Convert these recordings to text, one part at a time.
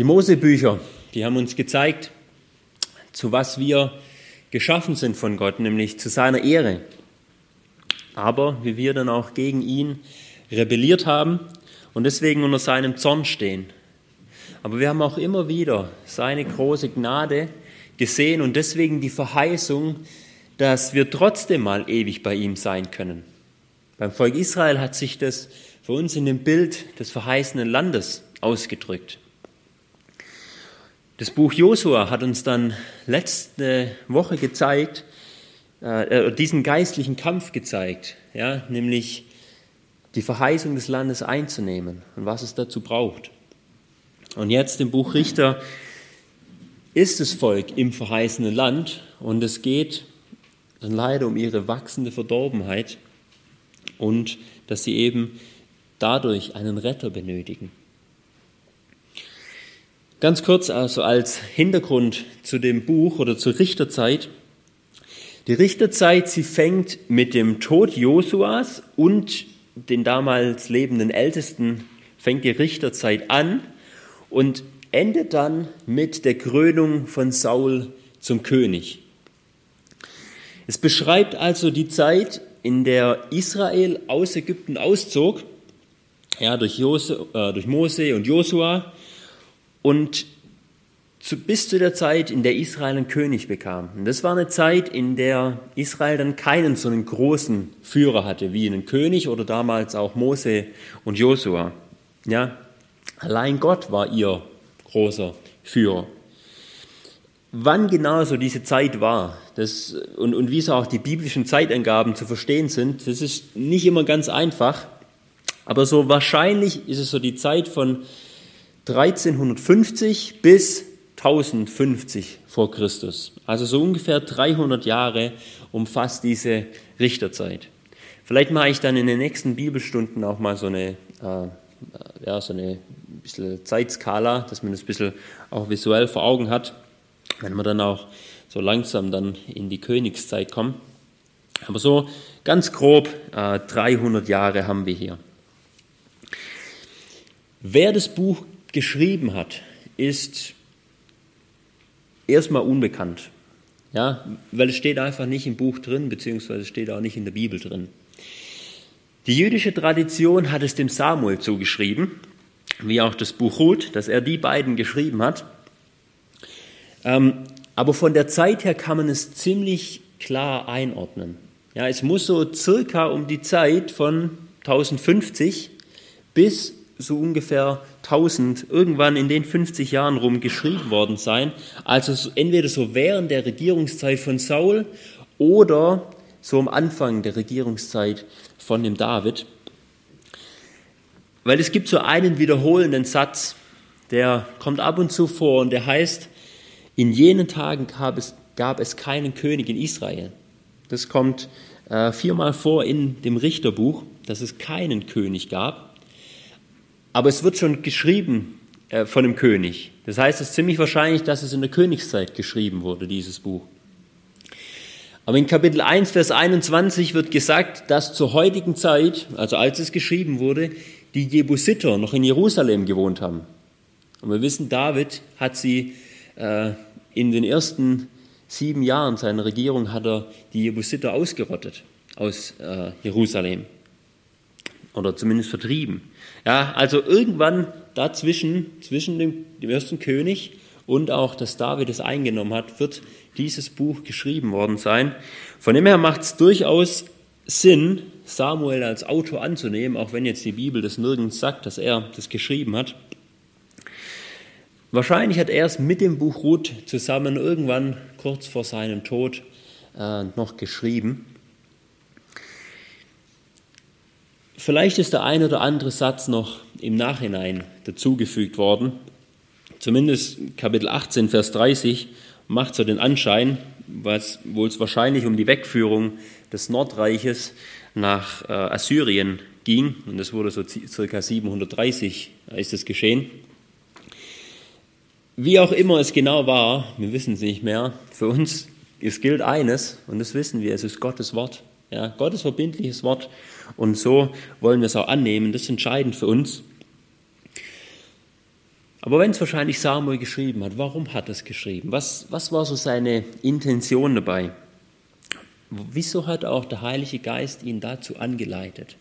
Die Mosebücher, die haben uns gezeigt, zu was wir geschaffen sind von Gott, nämlich zu seiner Ehre. Aber wie wir dann auch gegen ihn rebelliert haben und deswegen unter seinem Zorn stehen. Aber wir haben auch immer wieder seine große Gnade gesehen und deswegen die Verheißung, dass wir trotzdem mal ewig bei ihm sein können. Beim Volk Israel hat sich das für uns in dem Bild des verheißenen Landes ausgedrückt. Das Buch Josua hat uns dann letzte Woche gezeigt, äh, diesen geistlichen Kampf gezeigt, ja, nämlich die Verheißung des Landes einzunehmen und was es dazu braucht. Und jetzt im Buch Richter ist das Volk im verheißenen Land und es geht dann leider um ihre wachsende Verdorbenheit und dass sie eben dadurch einen Retter benötigen. Ganz kurz also als Hintergrund zu dem Buch oder zur Richterzeit. Die Richterzeit, sie fängt mit dem Tod Josuas und den damals lebenden Ältesten, fängt die Richterzeit an und endet dann mit der Krönung von Saul zum König. Es beschreibt also die Zeit, in der Israel aus Ägypten auszog, ja, durch, Jose, äh, durch Mose und Josua und zu, bis zu der Zeit, in der Israel einen König bekam. Und das war eine Zeit, in der Israel dann keinen so einen großen Führer hatte, wie einen König oder damals auch Mose und Josua. Ja, allein Gott war ihr großer Führer. Wann genau so diese Zeit war das, und, und wie so auch die biblischen Zeitangaben zu verstehen sind, das ist nicht immer ganz einfach. Aber so wahrscheinlich ist es so die Zeit von 1350 bis 1050 vor Christus. Also so ungefähr 300 Jahre umfasst diese Richterzeit. Vielleicht mache ich dann in den nächsten Bibelstunden auch mal so eine, äh, ja, so eine bisschen Zeitskala, dass man das ein bisschen auch visuell vor Augen hat, wenn wir dann auch so langsam dann in die Königszeit kommen. Aber so ganz grob äh, 300 Jahre haben wir hier. Wer das Buch geschrieben hat, ist erstmal unbekannt. Ja, weil es steht einfach nicht im Buch drin, beziehungsweise steht auch nicht in der Bibel drin. Die jüdische Tradition hat es dem Samuel zugeschrieben, wie auch das Buch Ruth, dass er die beiden geschrieben hat. Ähm, aber von der Zeit her kann man es ziemlich klar einordnen. Ja, es muss so circa um die Zeit von 1050 bis so ungefähr 1000 irgendwann in den 50 Jahren rum geschrieben worden sein. Also entweder so während der Regierungszeit von Saul oder so am Anfang der Regierungszeit von dem David. Weil es gibt so einen wiederholenden Satz, der kommt ab und zu vor und der heißt, in jenen Tagen gab es, gab es keinen König in Israel. Das kommt äh, viermal vor in dem Richterbuch, dass es keinen König gab. Aber es wird schon geschrieben äh, von dem König. Das heißt, es ist ziemlich wahrscheinlich, dass es in der Königszeit geschrieben wurde, dieses Buch. Aber in Kapitel 1, Vers 21 wird gesagt, dass zur heutigen Zeit, also als es geschrieben wurde, die Jebusiter noch in Jerusalem gewohnt haben. Und wir wissen, David hat sie äh, in den ersten sieben Jahren seiner Regierung hat er die Jebusiter ausgerottet aus äh, Jerusalem oder zumindest vertrieben. Ja, also irgendwann dazwischen, zwischen dem, dem ersten König und auch, dass David es eingenommen hat, wird dieses Buch geschrieben worden sein. Von dem her macht es durchaus Sinn, Samuel als Autor anzunehmen, auch wenn jetzt die Bibel das nirgends sagt, dass er das geschrieben hat. Wahrscheinlich hat er es mit dem Buch Ruth zusammen irgendwann kurz vor seinem Tod äh, noch geschrieben. Vielleicht ist der ein oder andere Satz noch im Nachhinein dazugefügt worden. Zumindest Kapitel 18, Vers 30 macht so den Anschein, was, wo es wahrscheinlich um die Wegführung des Nordreiches nach äh, Assyrien ging. Und das wurde so circa 730 ist es geschehen. Wie auch immer es genau war, wir wissen es nicht mehr. Für uns, es gilt eines, und das wissen wir, es ist Gottes Wort. Ja, Gottes verbindliches Wort. Und so wollen wir es auch annehmen. Das ist entscheidend für uns. Aber wenn es wahrscheinlich Samuel geschrieben hat, warum hat er es geschrieben? Was, was war so seine Intention dabei? Wieso hat auch der Heilige Geist ihn dazu angeleitet?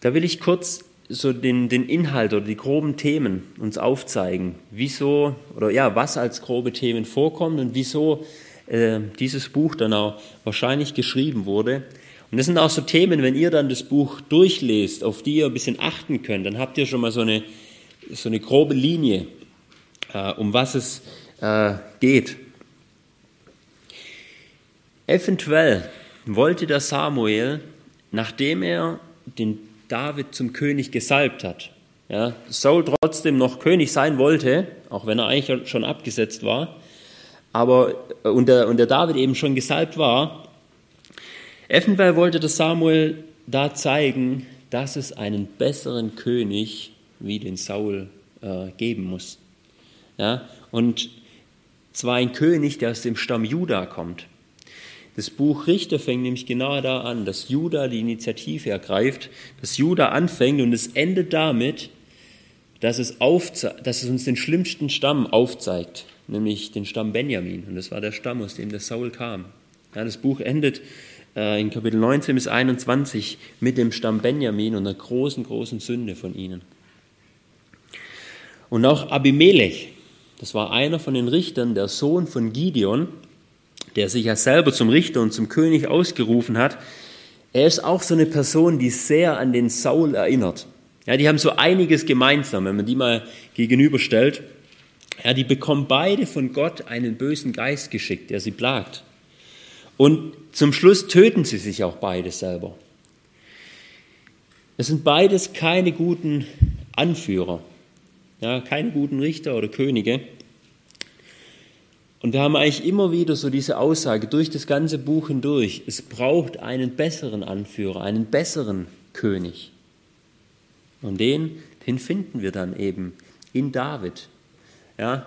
Da will ich kurz so den, den Inhalt oder die groben Themen uns aufzeigen, wieso oder ja, was als grobe Themen vorkommt und wieso äh, dieses Buch dann auch wahrscheinlich geschrieben wurde. Und das sind auch so Themen, wenn ihr dann das Buch durchlest, auf die ihr ein bisschen achten könnt, dann habt ihr schon mal so eine, so eine grobe Linie, äh, um was es äh, geht. Eventuell wollte der Samuel, nachdem er den David zum König gesalbt hat, ja, Saul trotzdem noch König sein wollte, auch wenn er eigentlich schon abgesetzt war, aber äh, und der, und der David eben schon gesalbt war, eventuell wollte der Samuel da zeigen, dass es einen besseren König wie den Saul äh, geben muss. Ja, und zwar ein König, der aus dem Stamm Juda kommt. Das Buch Richter fängt nämlich genau da an, dass Juda die Initiative ergreift, dass Juda anfängt und es endet damit, dass es, dass es uns den schlimmsten Stamm aufzeigt, nämlich den Stamm Benjamin. Und das war der Stamm, aus dem der Saul kam. Ja, das Buch endet in Kapitel 19 bis 21 mit dem Stamm Benjamin und einer großen, großen Sünde von ihnen. Und auch Abimelech, das war einer von den Richtern, der Sohn von Gideon, der sich ja selber zum Richter und zum König ausgerufen hat, er ist auch so eine Person, die sehr an den Saul erinnert. Ja, die haben so einiges gemeinsam, wenn man die mal gegenüberstellt. Ja, die bekommen beide von Gott einen bösen Geist geschickt, der sie plagt. Und zum Schluss töten sie sich auch beide selber. Es sind beides keine guten Anführer, ja, keine guten Richter oder Könige. Und wir haben eigentlich immer wieder so diese Aussage durch das ganze Buch hindurch, es braucht einen besseren Anführer, einen besseren König. Und den, den finden wir dann eben in David. Ja,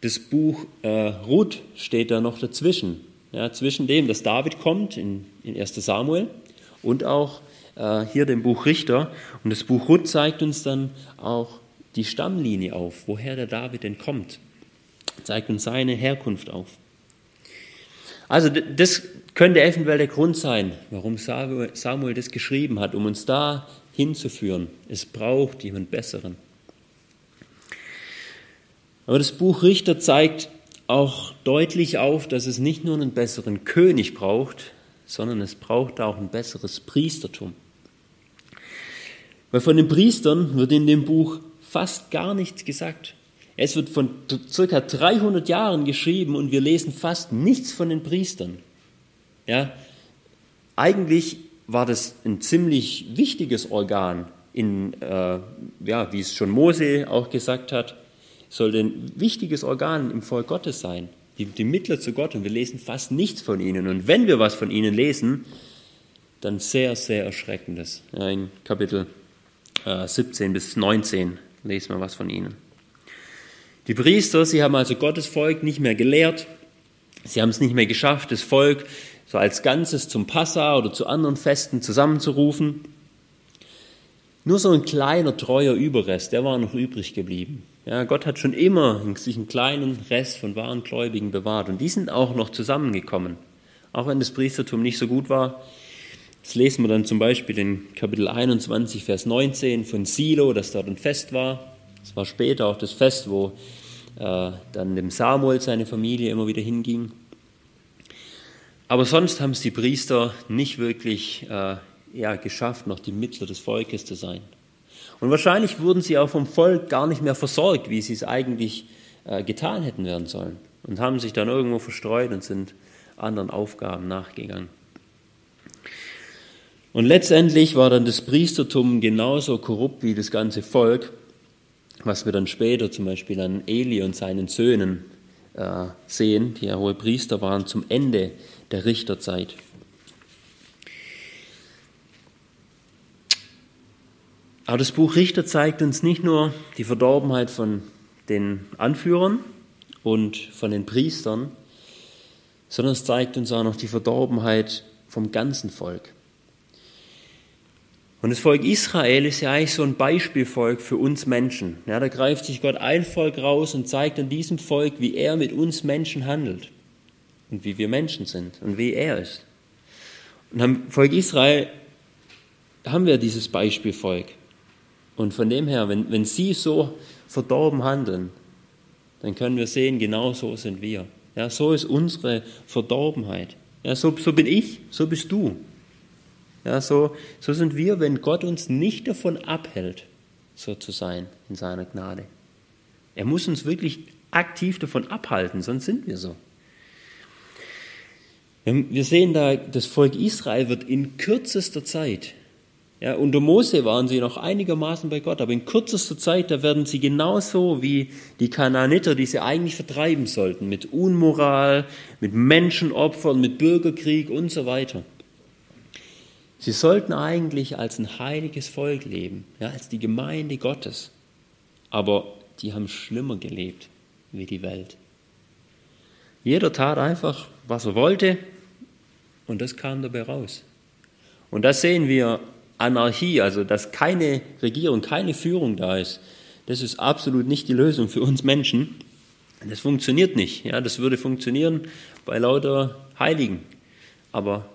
das Buch äh, Ruth steht da noch dazwischen. Ja, zwischen dem, dass David kommt in, in 1 Samuel und auch äh, hier dem Buch Richter. Und das Buch Ruth zeigt uns dann auch die Stammlinie auf, woher der David denn kommt zeigt uns seine Herkunft auf. Also das könnte eventuell der Grund sein, warum Samuel das geschrieben hat, um uns da hinzuführen. Es braucht jemand Besseren. Aber das Buch Richter zeigt auch deutlich auf, dass es nicht nur einen besseren König braucht, sondern es braucht auch ein besseres Priestertum. Weil von den Priestern wird in dem Buch fast gar nichts gesagt. Es wird von circa 300 Jahren geschrieben und wir lesen fast nichts von den Priestern. Ja, eigentlich war das ein ziemlich wichtiges Organ, in, äh, ja, wie es schon Mose auch gesagt hat, sollte ein wichtiges Organ im Volk Gottes sein, die, die Mittler zu Gott und wir lesen fast nichts von ihnen. Und wenn wir was von ihnen lesen, dann sehr, sehr erschreckendes. Ja, in Kapitel äh, 17 bis 19 lesen wir was von ihnen. Die Priester, sie haben also Gottes Volk nicht mehr gelehrt, sie haben es nicht mehr geschafft, das Volk so als Ganzes zum Passa oder zu anderen Festen zusammenzurufen. Nur so ein kleiner treuer Überrest, der war noch übrig geblieben. Ja, Gott hat schon immer sich einen kleinen Rest von wahren Gläubigen bewahrt und die sind auch noch zusammengekommen, auch wenn das Priestertum nicht so gut war. Das lesen wir dann zum Beispiel in Kapitel 21, Vers 19 von Silo, dass dort ein Fest war. Es war später auch das Fest, wo äh, dann dem Samuel seine Familie immer wieder hinging. Aber sonst haben es die Priester nicht wirklich äh, ja, geschafft, noch die Mittler des Volkes zu sein. Und wahrscheinlich wurden sie auch vom Volk gar nicht mehr versorgt, wie sie es eigentlich äh, getan hätten werden sollen. Und haben sich dann irgendwo verstreut und sind anderen Aufgaben nachgegangen. Und letztendlich war dann das Priestertum genauso korrupt wie das ganze Volk was wir dann später zum Beispiel an Eli und seinen Söhnen äh, sehen, die ja hohe Priester waren zum Ende der Richterzeit. Aber das Buch Richter zeigt uns nicht nur die Verdorbenheit von den Anführern und von den Priestern, sondern es zeigt uns auch noch die Verdorbenheit vom ganzen Volk. Und das Volk Israel ist ja eigentlich so ein Beispielvolk für uns Menschen. Ja, da greift sich Gott ein Volk raus und zeigt an diesem Volk, wie er mit uns Menschen handelt und wie wir Menschen sind und wie er ist. Und am Volk Israel haben wir dieses Beispielvolk. Und von dem her, wenn, wenn sie so verdorben handeln, dann können wir sehen, genau so sind wir. Ja, so ist unsere Verdorbenheit. Ja, so, so bin ich, so bist du. Ja, so, so sind wir, wenn Gott uns nicht davon abhält, so zu sein in seiner Gnade. Er muss uns wirklich aktiv davon abhalten, sonst sind wir so. Wir sehen da, das Volk Israel wird in kürzester Zeit, ja, unter Mose waren sie noch einigermaßen bei Gott, aber in kürzester Zeit, da werden sie genauso wie die Kanaaniter, die sie eigentlich vertreiben sollten, mit Unmoral, mit Menschenopfern, mit Bürgerkrieg und so weiter. Sie sollten eigentlich als ein heiliges Volk leben, ja, als die Gemeinde Gottes. Aber die haben schlimmer gelebt wie die Welt. Jeder tat einfach, was er wollte, und das kam dabei raus. Und das sehen wir Anarchie, also dass keine Regierung, keine Führung da ist. Das ist absolut nicht die Lösung für uns Menschen. Das funktioniert nicht. Ja, das würde funktionieren bei lauter Heiligen. Aber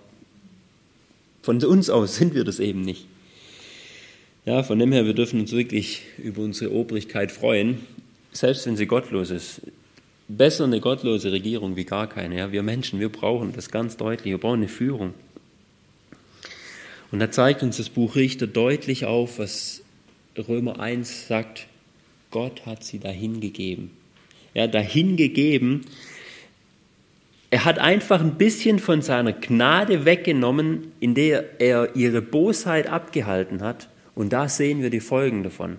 von uns aus sind wir das eben nicht. Ja, von dem her, wir dürfen uns wirklich über unsere Obrigkeit freuen, selbst wenn sie gottlos ist. Besser eine gottlose Regierung wie gar keine. Ja, wir Menschen, wir brauchen das ganz deutlich. Wir brauchen eine Führung. Und da zeigt uns das Buch Richter deutlich auf, was Römer 1 sagt. Gott hat sie dahin gegeben. Ja, dahin gegeben, er hat einfach ein bisschen von seiner Gnade weggenommen, in der er ihre Bosheit abgehalten hat. Und da sehen wir die Folgen davon.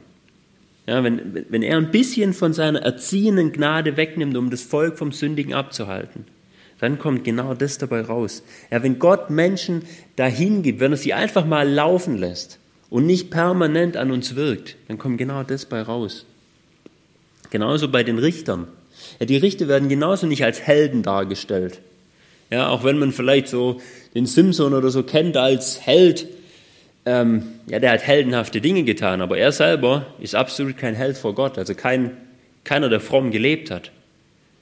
Ja, wenn, wenn er ein bisschen von seiner erziehenden Gnade wegnimmt, um das Volk vom Sündigen abzuhalten, dann kommt genau das dabei raus. Ja, wenn Gott Menschen dahin gibt, wenn er sie einfach mal laufen lässt und nicht permanent an uns wirkt, dann kommt genau das bei raus. Genauso bei den Richtern. Ja, die Richter werden genauso nicht als Helden dargestellt. Ja, auch wenn man vielleicht so den Simpson oder so kennt als Held, ähm, ja, der hat heldenhafte Dinge getan, aber er selber ist absolut kein Held vor Gott, also kein, keiner, der fromm gelebt hat.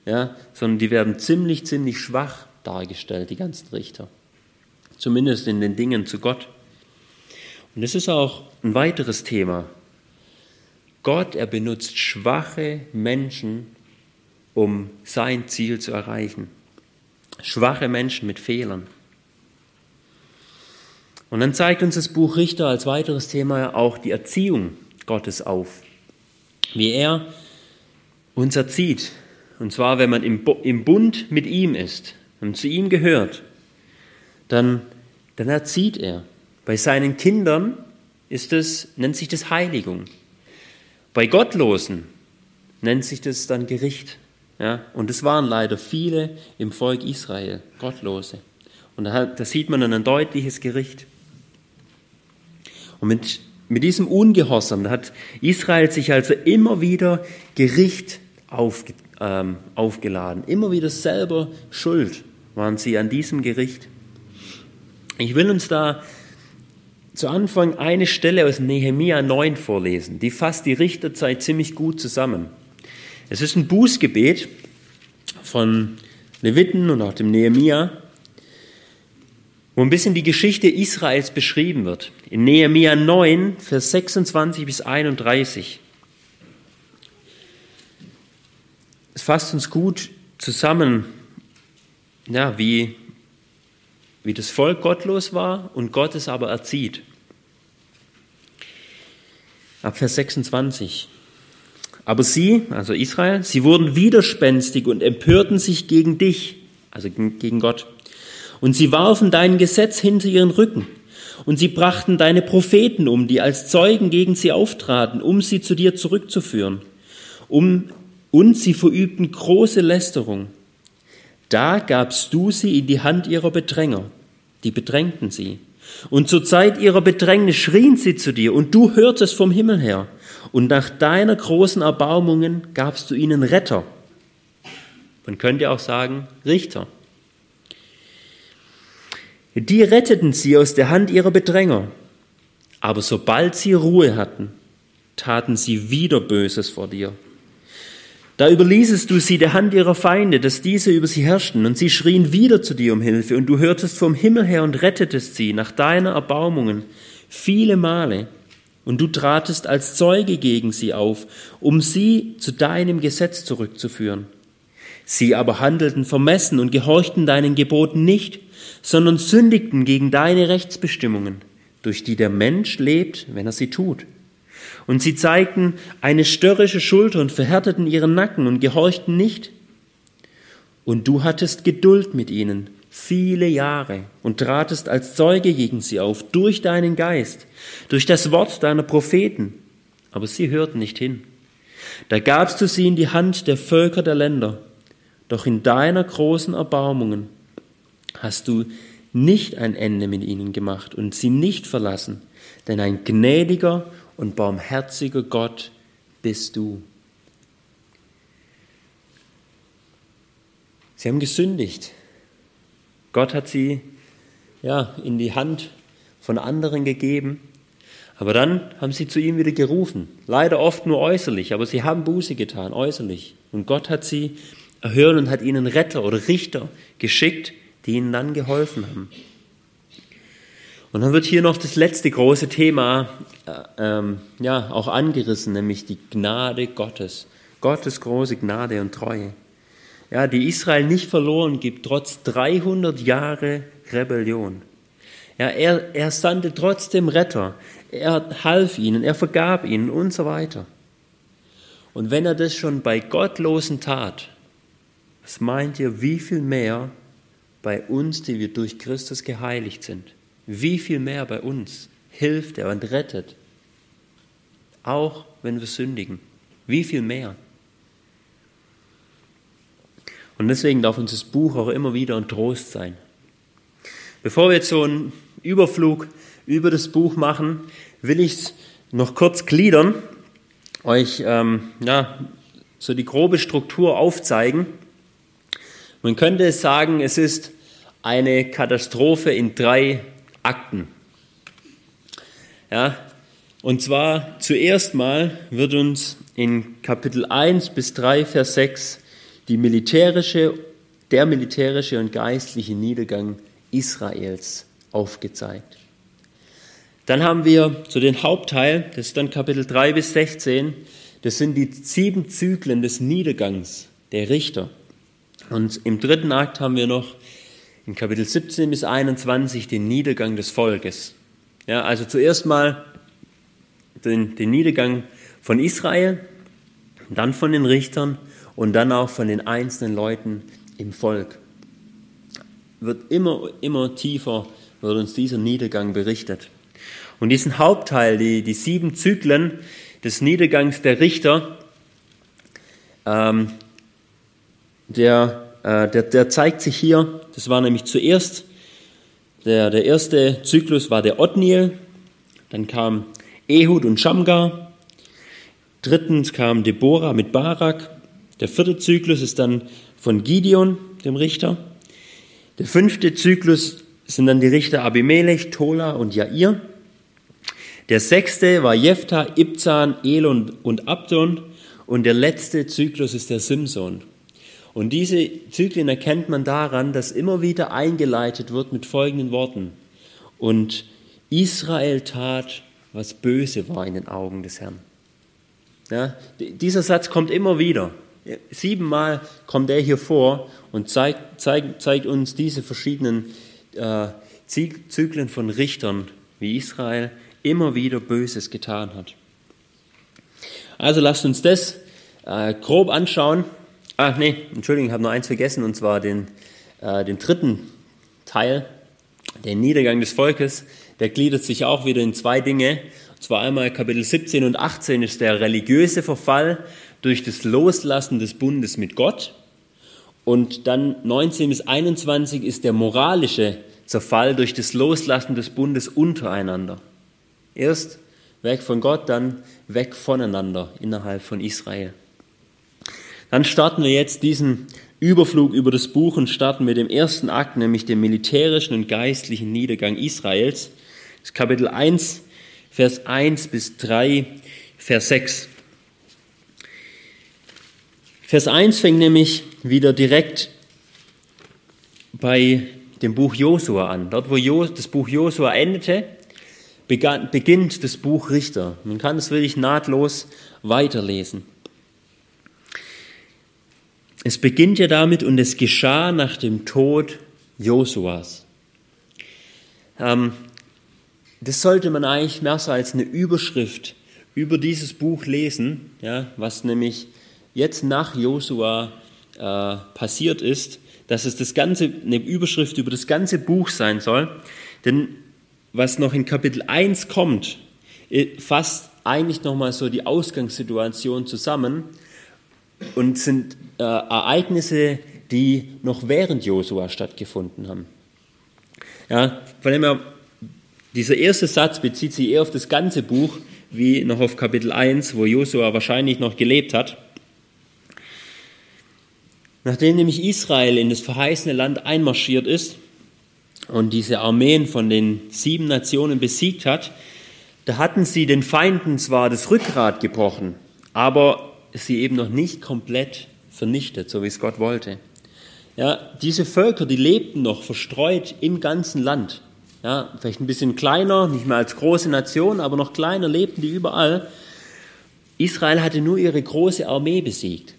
Ja, sondern die werden ziemlich, ziemlich schwach dargestellt, die ganzen Richter. Zumindest in den Dingen zu Gott. Und das ist auch ein weiteres Thema. Gott, er benutzt schwache Menschen, um sein Ziel zu erreichen. Schwache Menschen mit Fehlern. Und dann zeigt uns das Buch Richter als weiteres Thema auch die Erziehung Gottes auf. Wie er uns erzieht. Und zwar, wenn man im Bund mit ihm ist und zu ihm gehört, dann, dann erzieht er. Bei seinen Kindern ist es, nennt sich das Heiligung. Bei Gottlosen nennt sich das dann Gericht. Ja, und es waren leider viele im Volk Israel, Gottlose. Und da, da sieht man dann ein deutliches Gericht. Und mit, mit diesem Ungehorsam, hat Israel sich also immer wieder Gericht auf, ähm, aufgeladen. Immer wieder selber schuld waren sie an diesem Gericht. Ich will uns da zu Anfang eine Stelle aus Nehemia 9 vorlesen. Die fasst die Richterzeit ziemlich gut zusammen. Es ist ein Bußgebet von Leviten und auch dem Nehemia, wo ein bisschen die Geschichte Israels beschrieben wird. In Nehemia 9, Vers 26 bis 31. Es fasst uns gut zusammen, ja, wie, wie das Volk gottlos war und Gott es aber erzieht. Ab Vers 26. Aber sie, also Israel, sie wurden widerspenstig und empörten sich gegen dich, also gegen Gott. Und sie warfen dein Gesetz hinter ihren Rücken. Und sie brachten deine Propheten um, die als Zeugen gegen sie auftraten, um sie zu dir zurückzuführen. Um, und sie verübten große Lästerung. Da gabst du sie in die Hand ihrer Bedränger. Die bedrängten sie. Und zur Zeit ihrer Bedrängnis schrien sie zu dir, und du hörtest vom Himmel her und nach deiner großen Erbarmungen gabst du ihnen Retter. Man könnte auch sagen Richter. Die retteten sie aus der Hand ihrer Bedränger. Aber sobald sie Ruhe hatten, taten sie wieder Böses vor dir. Da überließest du sie der Hand ihrer Feinde, dass diese über sie herrschten, und sie schrien wieder zu dir um Hilfe, und du hörtest vom Himmel her und rettetest sie nach deiner Erbarmungen viele Male, und du tratest als Zeuge gegen sie auf, um sie zu deinem Gesetz zurückzuführen. Sie aber handelten vermessen und gehorchten deinen Geboten nicht, sondern sündigten gegen deine Rechtsbestimmungen, durch die der Mensch lebt, wenn er sie tut. Und sie zeigten eine störrische Schulter und verhärteten ihren Nacken und gehorchten nicht. Und du hattest Geduld mit ihnen viele Jahre und tratest als Zeuge gegen sie auf durch deinen Geist, durch das Wort deiner Propheten. Aber sie hörten nicht hin. Da gabst du sie in die Hand der Völker der Länder. Doch in deiner großen Erbarmungen hast du nicht ein Ende mit ihnen gemacht und sie nicht verlassen, denn ein gnädiger und barmherziger Gott bist du. Sie haben gesündigt. Gott hat sie ja, in die Hand von anderen gegeben. Aber dann haben sie zu ihm wieder gerufen. Leider oft nur äußerlich, aber sie haben Buße getan, äußerlich. Und Gott hat sie erhören und hat ihnen Retter oder Richter geschickt, die ihnen dann geholfen haben. Und dann wird hier noch das letzte große Thema äh, ähm, ja, auch angerissen, nämlich die Gnade Gottes. Gottes große Gnade und Treue. Ja, die Israel nicht verloren gibt, trotz 300 Jahre Rebellion. Ja, er, er sandte trotzdem Retter. Er half ihnen, er vergab ihnen und so weiter. Und wenn er das schon bei Gottlosen tat, was meint ihr, wie viel mehr bei uns, die wir durch Christus geheiligt sind? Wie viel mehr bei uns hilft er und rettet, auch wenn wir sündigen? Wie viel mehr? Und deswegen darf uns das Buch auch immer wieder ein Trost sein. Bevor wir jetzt so einen Überflug über das Buch machen, will ich es noch kurz gliedern, euch ähm, ja, so die grobe Struktur aufzeigen. Man könnte sagen, es ist eine Katastrophe in drei Akten. Ja, und zwar zuerst mal wird uns in Kapitel 1 bis 3, Vers 6 die militärische, der militärische und geistliche Niedergang Israels aufgezeigt. Dann haben wir so den Hauptteil, das ist dann Kapitel 3 bis 16, das sind die sieben Zyklen des Niedergangs der Richter. Und im dritten Akt haben wir noch in Kapitel 17 bis 21 den Niedergang des Volkes. Ja, also zuerst mal den, den Niedergang von Israel, dann von den Richtern und dann auch von den einzelnen Leuten im Volk. Wird immer, immer tiefer, wird uns dieser Niedergang berichtet. Und diesen Hauptteil, die, die sieben Zyklen des Niedergangs der Richter, ähm, der der, der zeigt sich hier, das war nämlich zuerst, der, der erste Zyklus war der Otniel, dann kam Ehud und Shamgar, drittens kam Deborah mit Barak, der vierte Zyklus ist dann von Gideon, dem Richter, der fünfte Zyklus sind dann die Richter Abimelech, Tola und Jair, der sechste war Jephthah, Ibzan, Elon und Abdon und der letzte Zyklus ist der Simson. Und diese Zyklen erkennt man daran, dass immer wieder eingeleitet wird mit folgenden Worten. Und Israel tat, was böse war in den Augen des Herrn. Ja, dieser Satz kommt immer wieder. Siebenmal kommt er hier vor und zeigt, zeigt, zeigt uns diese verschiedenen äh, Zyklen von Richtern, wie Israel immer wieder Böses getan hat. Also lasst uns das äh, grob anschauen Ah, nee, Entschuldigung, ich habe noch eins vergessen, und zwar den, äh, den dritten Teil, den Niedergang des Volkes. Der gliedert sich auch wieder in zwei Dinge. Und zwar einmal Kapitel 17 und 18 ist der religiöse Verfall durch das Loslassen des Bundes mit Gott. Und dann 19 bis 21 ist der moralische Zerfall durch das Loslassen des Bundes untereinander. Erst weg von Gott, dann weg voneinander innerhalb von Israel. Dann starten wir jetzt diesen Überflug über das Buch und starten mit dem ersten Akt, nämlich dem militärischen und geistlichen Niedergang Israels. Das Kapitel 1, Vers 1 bis 3, Vers 6. Vers 1 fängt nämlich wieder direkt bei dem Buch Josua an. Dort, wo das Buch Josua endete, beginnt das Buch Richter. Man kann es wirklich nahtlos weiterlesen. Es beginnt ja damit, und es geschah nach dem Tod Josuas. Ähm, das sollte man eigentlich mehr so als eine Überschrift über dieses Buch lesen, ja, was nämlich jetzt nach Josua äh, passiert ist, dass es das ganze, eine Überschrift über das ganze Buch sein soll. Denn was noch in Kapitel 1 kommt, äh, fasst eigentlich nochmal so die Ausgangssituation zusammen und sind äh, Ereignisse, die noch während Josua stattgefunden haben. Ja, von dem her, dieser erste Satz bezieht sich eher auf das ganze Buch, wie noch auf Kapitel 1, wo Josua wahrscheinlich noch gelebt hat. Nachdem nämlich Israel in das verheißene Land einmarschiert ist und diese Armeen von den sieben Nationen besiegt hat, da hatten sie den Feinden zwar das Rückgrat gebrochen, aber sie eben noch nicht komplett vernichtet, so wie es Gott wollte. Ja, diese Völker, die lebten noch verstreut im ganzen Land. Ja, vielleicht ein bisschen kleiner, nicht mehr als große Nation, aber noch kleiner lebten die überall. Israel hatte nur ihre große Armee besiegt.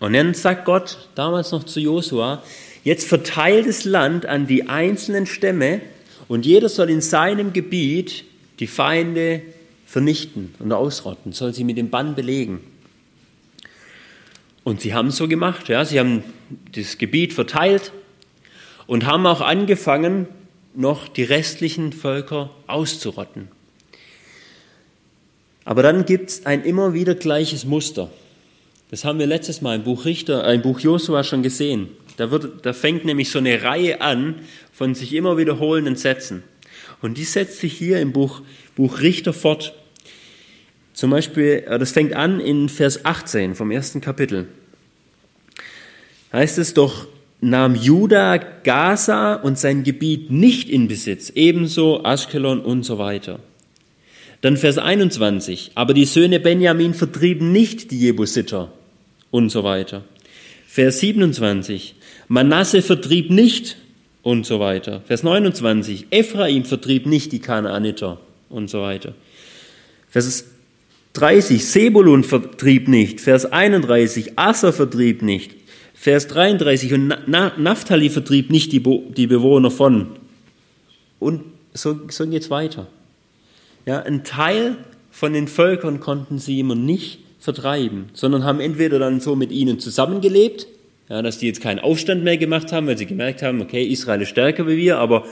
Und dann sagt Gott damals noch zu Josua, jetzt verteilt das Land an die einzelnen Stämme und jeder soll in seinem Gebiet die Feinde vernichten und ausrotten, soll sie mit dem Bann belegen. Und sie haben so gemacht, ja, sie haben das Gebiet verteilt und haben auch angefangen, noch die restlichen Völker auszurotten. Aber dann gibt es ein immer wieder gleiches Muster. Das haben wir letztes Mal im Buch Richter, äh, im Buch Josua schon gesehen. Da, wird, da fängt nämlich so eine Reihe an von sich immer wiederholenden Sätzen. Und die setzt sich hier im Buch, Buch Richter fort. Zum Beispiel, äh, das fängt an in Vers 18 vom ersten Kapitel. Heißt es doch, nahm Juda Gaza und sein Gebiet nicht in Besitz, ebenso Aschkelon und so weiter. Dann Vers 21. Aber die Söhne Benjamin vertrieben nicht die Jebusiter und so weiter. Vers 27. Manasse vertrieb nicht und so weiter. Vers 29. Ephraim vertrieb nicht die Kanaaniter und so weiter. Vers 30. Sebulun vertrieb nicht. Vers 31. Asser vertrieb nicht. Vers 33. Und Naphtali vertrieb nicht die, die Bewohner von. Und so, so geht es weiter. Ja, ein Teil von den Völkern konnten sie immer nicht vertreiben, sondern haben entweder dann so mit ihnen zusammengelebt, ja, dass die jetzt keinen Aufstand mehr gemacht haben, weil sie gemerkt haben, okay, Israel ist stärker wie wir, aber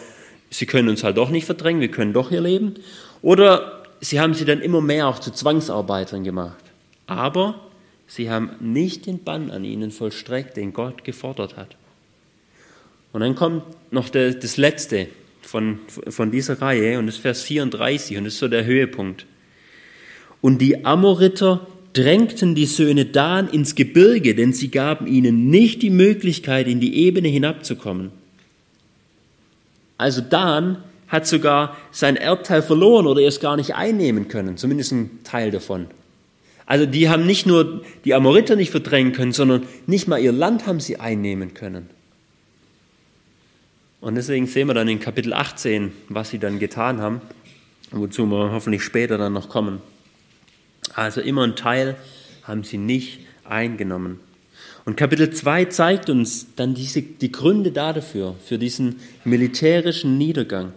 sie können uns halt doch nicht verdrängen, wir können doch hier leben. Oder sie haben sie dann immer mehr auch zu Zwangsarbeitern gemacht. Aber sie haben nicht den Bann an ihnen vollstreckt, den Gott gefordert hat. Und dann kommt noch das Letzte, von, von dieser Reihe und das ist Vers 34 und das ist so der Höhepunkt. Und die Amoriter drängten die Söhne Dan ins Gebirge, denn sie gaben ihnen nicht die Möglichkeit, in die Ebene hinabzukommen. Also Dan hat sogar sein Erbteil verloren oder erst gar nicht einnehmen können, zumindest ein Teil davon. Also die haben nicht nur die Amoriter nicht verdrängen können, sondern nicht mal ihr Land haben sie einnehmen können. Und deswegen sehen wir dann in Kapitel 18, was sie dann getan haben, wozu wir hoffentlich später dann noch kommen. Also immer ein Teil haben sie nicht eingenommen. Und Kapitel 2 zeigt uns dann diese, die Gründe dafür, für diesen militärischen Niedergang.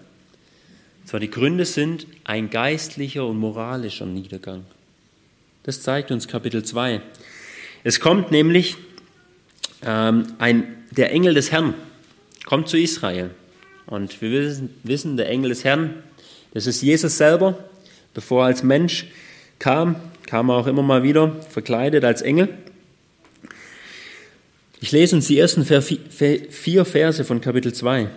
Zwar die Gründe sind ein geistlicher und moralischer Niedergang. Das zeigt uns Kapitel 2. Es kommt nämlich ähm, ein, der Engel des Herrn kommt zu Israel. Und wir wissen, wissen, der Engel des Herrn, das ist Jesus selber. Bevor er als Mensch kam, kam er auch immer mal wieder verkleidet als Engel. Ich lese uns die ersten vier Verse von Kapitel 2.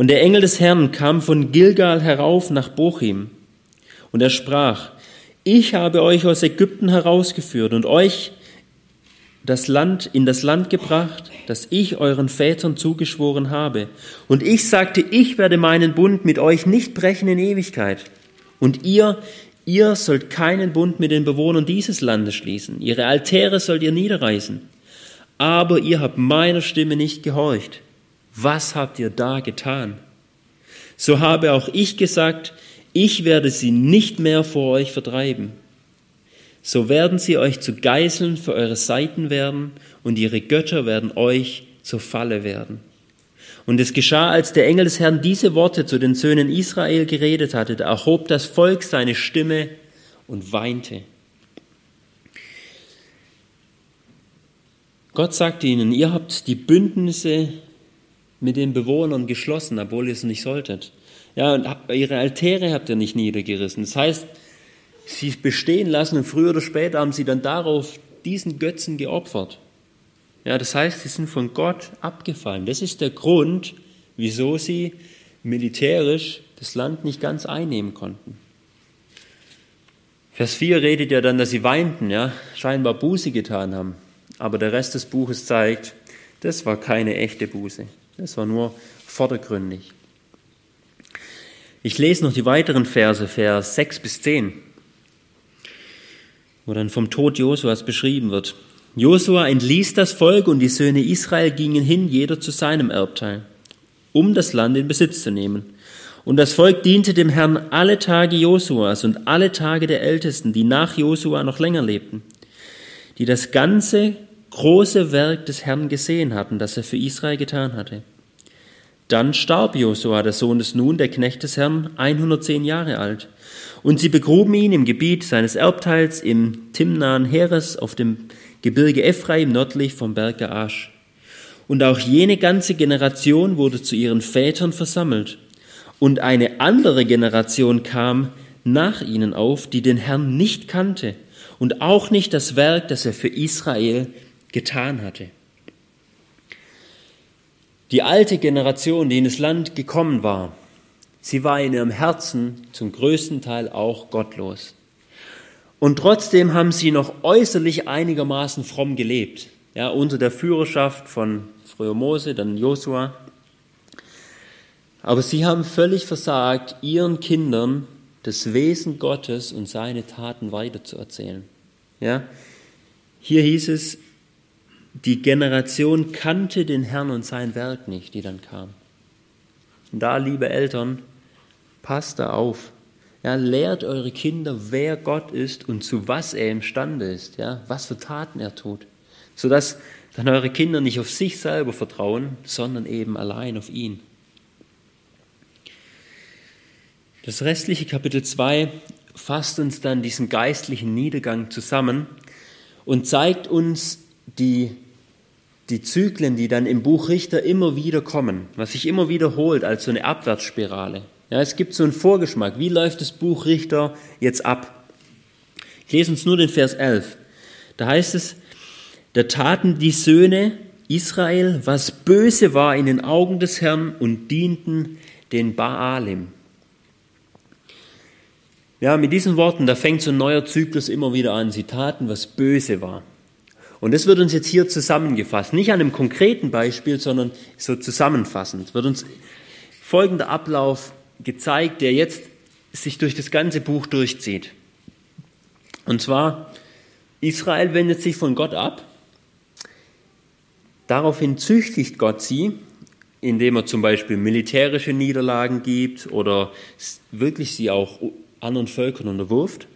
Und der Engel des Herrn kam von Gilgal herauf nach Bochim. Und er sprach, ich habe euch aus Ägypten herausgeführt und euch das Land, in das Land gebracht, das ich euren Vätern zugeschworen habe. Und ich sagte, ich werde meinen Bund mit euch nicht brechen in Ewigkeit. Und ihr, ihr sollt keinen Bund mit den Bewohnern dieses Landes schließen. Ihre Altäre sollt ihr niederreißen. Aber ihr habt meiner Stimme nicht gehorcht. Was habt ihr da getan? So habe auch ich gesagt, ich werde sie nicht mehr vor euch vertreiben so werden sie euch zu Geiseln für eure Seiten werden und ihre Götter werden euch zur Falle werden. Und es geschah, als der Engel des Herrn diese Worte zu den Söhnen Israel geredet hatte, da erhob das Volk seine Stimme und weinte. Gott sagte ihnen, ihr habt die Bündnisse mit den Bewohnern geschlossen, obwohl ihr es nicht solltet. Ja, und ihre Altäre habt ihr nicht niedergerissen. Das heißt, sie bestehen lassen und früher oder später haben sie dann darauf diesen Götzen geopfert. Ja, das heißt, sie sind von Gott abgefallen. Das ist der Grund, wieso sie militärisch das Land nicht ganz einnehmen konnten. Vers 4 redet ja dann, dass sie weinten, ja, scheinbar Buße getan haben. Aber der Rest des Buches zeigt, das war keine echte Buße. Das war nur vordergründig. Ich lese noch die weiteren Verse, Vers 6 bis 10 wo dann vom Tod Josuas beschrieben wird. Josua entließ das Volk und die Söhne Israel gingen hin, jeder zu seinem Erbteil, um das Land in Besitz zu nehmen. Und das Volk diente dem Herrn alle Tage Josuas und alle Tage der Ältesten, die nach Josua noch länger lebten, die das ganze große Werk des Herrn gesehen hatten, das er für Israel getan hatte. Dann starb Josua, der Sohn des Nun, der Knecht des Herrn, 110 Jahre alt. Und sie begruben ihn im Gebiet seines Erbteils im Timnahen Heeres auf dem Gebirge Ephraim nördlich vom Berg Gaasch. Und auch jene ganze Generation wurde zu ihren Vätern versammelt. Und eine andere Generation kam nach ihnen auf, die den Herrn nicht kannte und auch nicht das Werk, das er für Israel getan hatte. Die alte Generation, die in das Land gekommen war, Sie war in ihrem Herzen zum größten Teil auch gottlos. Und trotzdem haben sie noch äußerlich einigermaßen fromm gelebt, ja, unter der Führerschaft von früher Mose, dann Josua. Aber sie haben völlig versagt, ihren Kindern das Wesen Gottes und seine Taten weiterzuerzählen. Ja? Hier hieß es, die Generation kannte den Herrn und sein Werk nicht, die dann kam. Und da, liebe Eltern, Passt da auf. Ja, lehrt eure Kinder, wer Gott ist und zu was er imstande ist, ja, was für Taten er tut, sodass dann eure Kinder nicht auf sich selber vertrauen, sondern eben allein auf ihn. Das restliche Kapitel 2 fasst uns dann diesen geistlichen Niedergang zusammen und zeigt uns die, die Zyklen, die dann im Buch Richter immer wieder kommen, was sich immer wiederholt als so eine Abwärtsspirale. Ja, es gibt so einen Vorgeschmack. Wie läuft das Buch Richter jetzt ab? Ich lese uns nur den Vers 11. Da heißt es, da taten die Söhne Israel, was böse war in den Augen des Herrn und dienten den Baalim. Ja, mit diesen Worten, da fängt so ein neuer Zyklus immer wieder an. Sie taten, was böse war. Und das wird uns jetzt hier zusammengefasst. Nicht an einem konkreten Beispiel, sondern so zusammenfassend. Wird uns folgender Ablauf gezeigt, der jetzt sich durch das ganze Buch durchzieht. Und zwar, Israel wendet sich von Gott ab, daraufhin züchtigt Gott sie, indem er zum Beispiel militärische Niederlagen gibt oder wirklich sie auch anderen Völkern unterwirft.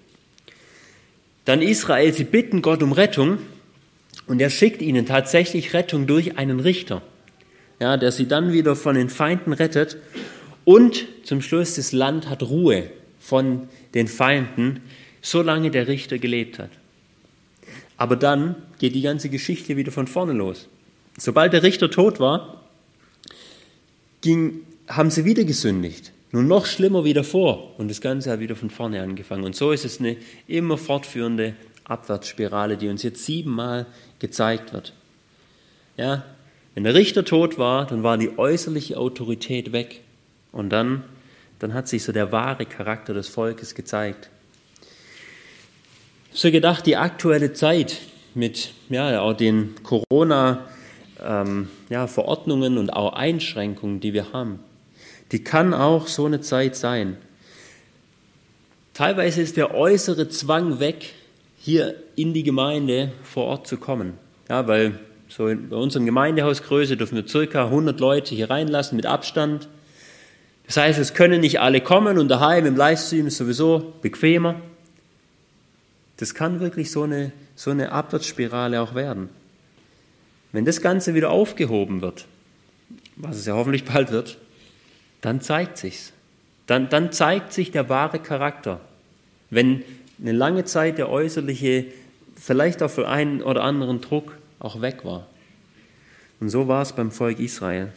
Dann Israel, sie bitten Gott um Rettung und er schickt ihnen tatsächlich Rettung durch einen Richter, ja, der sie dann wieder von den Feinden rettet und zum Schluss, das Land hat Ruhe von den Feinden, solange der Richter gelebt hat. Aber dann geht die ganze Geschichte wieder von vorne los. Sobald der Richter tot war, ging, haben sie wieder gesündigt. Nur noch schlimmer wie davor. Und das Ganze hat wieder von vorne angefangen. Und so ist es eine immer fortführende Abwärtsspirale, die uns jetzt siebenmal gezeigt wird. Ja, wenn der Richter tot war, dann war die äußerliche Autorität weg. Und dann, dann hat sich so der wahre Charakter des Volkes gezeigt. So gedacht, die aktuelle Zeit, mit ja, auch den Corona-Verordnungen ähm, ja, und auch Einschränkungen, die wir haben. Die kann auch so eine Zeit sein. Teilweise ist der äußere Zwang weg, hier in die Gemeinde vor Ort zu kommen. Ja, weil so bei unserer Gemeindehausgröße dürfen wir circa 100 Leute hier reinlassen mit Abstand. Das heißt, es können nicht alle kommen und daheim im Livestream ist sowieso bequemer. Das kann wirklich so eine, so eine Abwärtsspirale auch werden. Wenn das Ganze wieder aufgehoben wird, was es ja hoffentlich bald wird, dann zeigt sich's. Dann, dann zeigt sich der wahre Charakter. Wenn eine lange Zeit der äußerliche, vielleicht auch für einen oder anderen Druck auch weg war. Und so war es beim Volk Israel.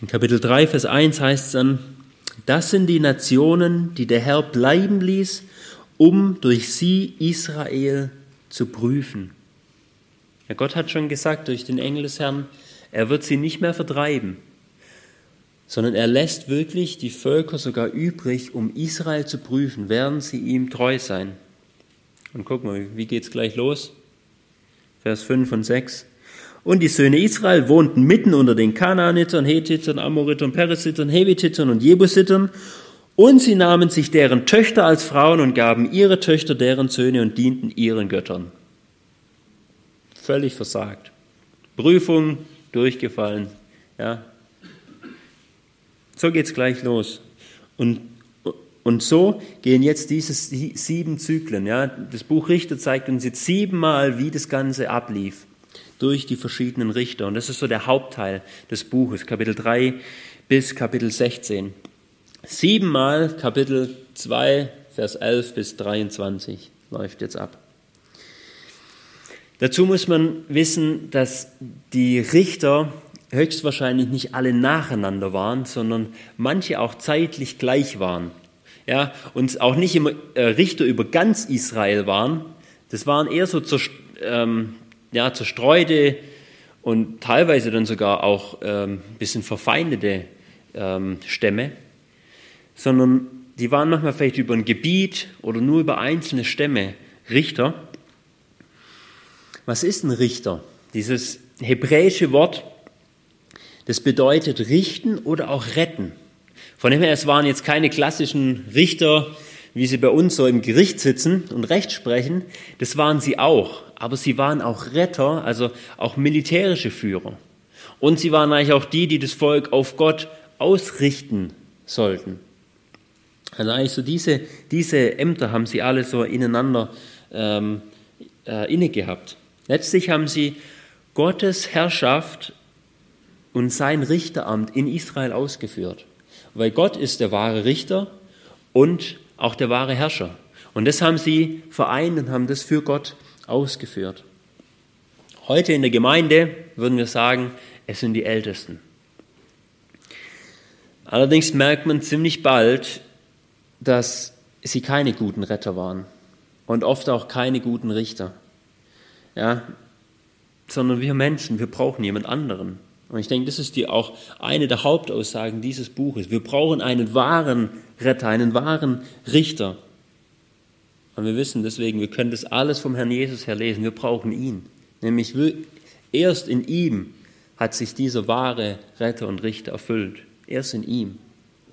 In Kapitel 3, Vers 1 heißt es dann, das sind die Nationen, die der Herr bleiben ließ, um durch sie Israel zu prüfen. Ja, Gott hat schon gesagt durch den Engel des Herrn, er wird sie nicht mehr vertreiben, sondern er lässt wirklich die Völker sogar übrig, um Israel zu prüfen, werden sie ihm treu sein. Und guck mal, wie geht es gleich los? Vers 5 und 6. Und die Söhne Israel wohnten mitten unter den Kanaanitern, Hethitern, Amoritern, Peresitern, Hevititern und Jebusitern. Und sie nahmen sich deren Töchter als Frauen und gaben ihre Töchter deren Söhne und dienten ihren Göttern. Völlig versagt. Prüfung durchgefallen. Ja. So geht's gleich los. Und, und so gehen jetzt diese sieben Zyklen. Ja. Das Buch Richter zeigt uns jetzt siebenmal, wie das Ganze ablief durch die verschiedenen Richter. Und das ist so der Hauptteil des Buches, Kapitel 3 bis Kapitel 16. Siebenmal Kapitel 2, Vers 11 bis 23 läuft jetzt ab. Dazu muss man wissen, dass die Richter höchstwahrscheinlich nicht alle nacheinander waren, sondern manche auch zeitlich gleich waren. Ja, und auch nicht immer äh, Richter über ganz Israel waren. Das waren eher so zur, ähm, ja, zerstreute und teilweise dann sogar auch ähm, ein bisschen verfeindete ähm, Stämme, sondern die waren manchmal vielleicht über ein Gebiet oder nur über einzelne Stämme Richter. Was ist ein Richter? Dieses hebräische Wort, das bedeutet richten oder auch retten. Von dem her, es waren jetzt keine klassischen Richter, wie sie bei uns so im Gericht sitzen und Recht sprechen. Das waren sie auch aber sie waren auch Retter, also auch militärische Führer. Und sie waren eigentlich auch die, die das Volk auf Gott ausrichten sollten. Also eigentlich so diese, diese Ämter haben sie alle so ineinander ähm, äh, inne gehabt. Letztlich haben sie Gottes Herrschaft und sein Richteramt in Israel ausgeführt. Weil Gott ist der wahre Richter und auch der wahre Herrscher. Und das haben sie vereint und haben das für Gott ausgeführt. Heute in der Gemeinde würden wir sagen, es sind die Ältesten. Allerdings merkt man ziemlich bald, dass sie keine guten Retter waren und oft auch keine guten Richter. Ja, sondern wir Menschen, wir brauchen jemand anderen. Und ich denke, das ist die auch eine der Hauptaussagen dieses Buches. Wir brauchen einen wahren Retter, einen wahren Richter. Und wir wissen deswegen, wir können das alles vom Herrn Jesus her lesen. Wir brauchen ihn. Nämlich erst in ihm hat sich dieser wahre Retter und Richter erfüllt. Erst in ihm.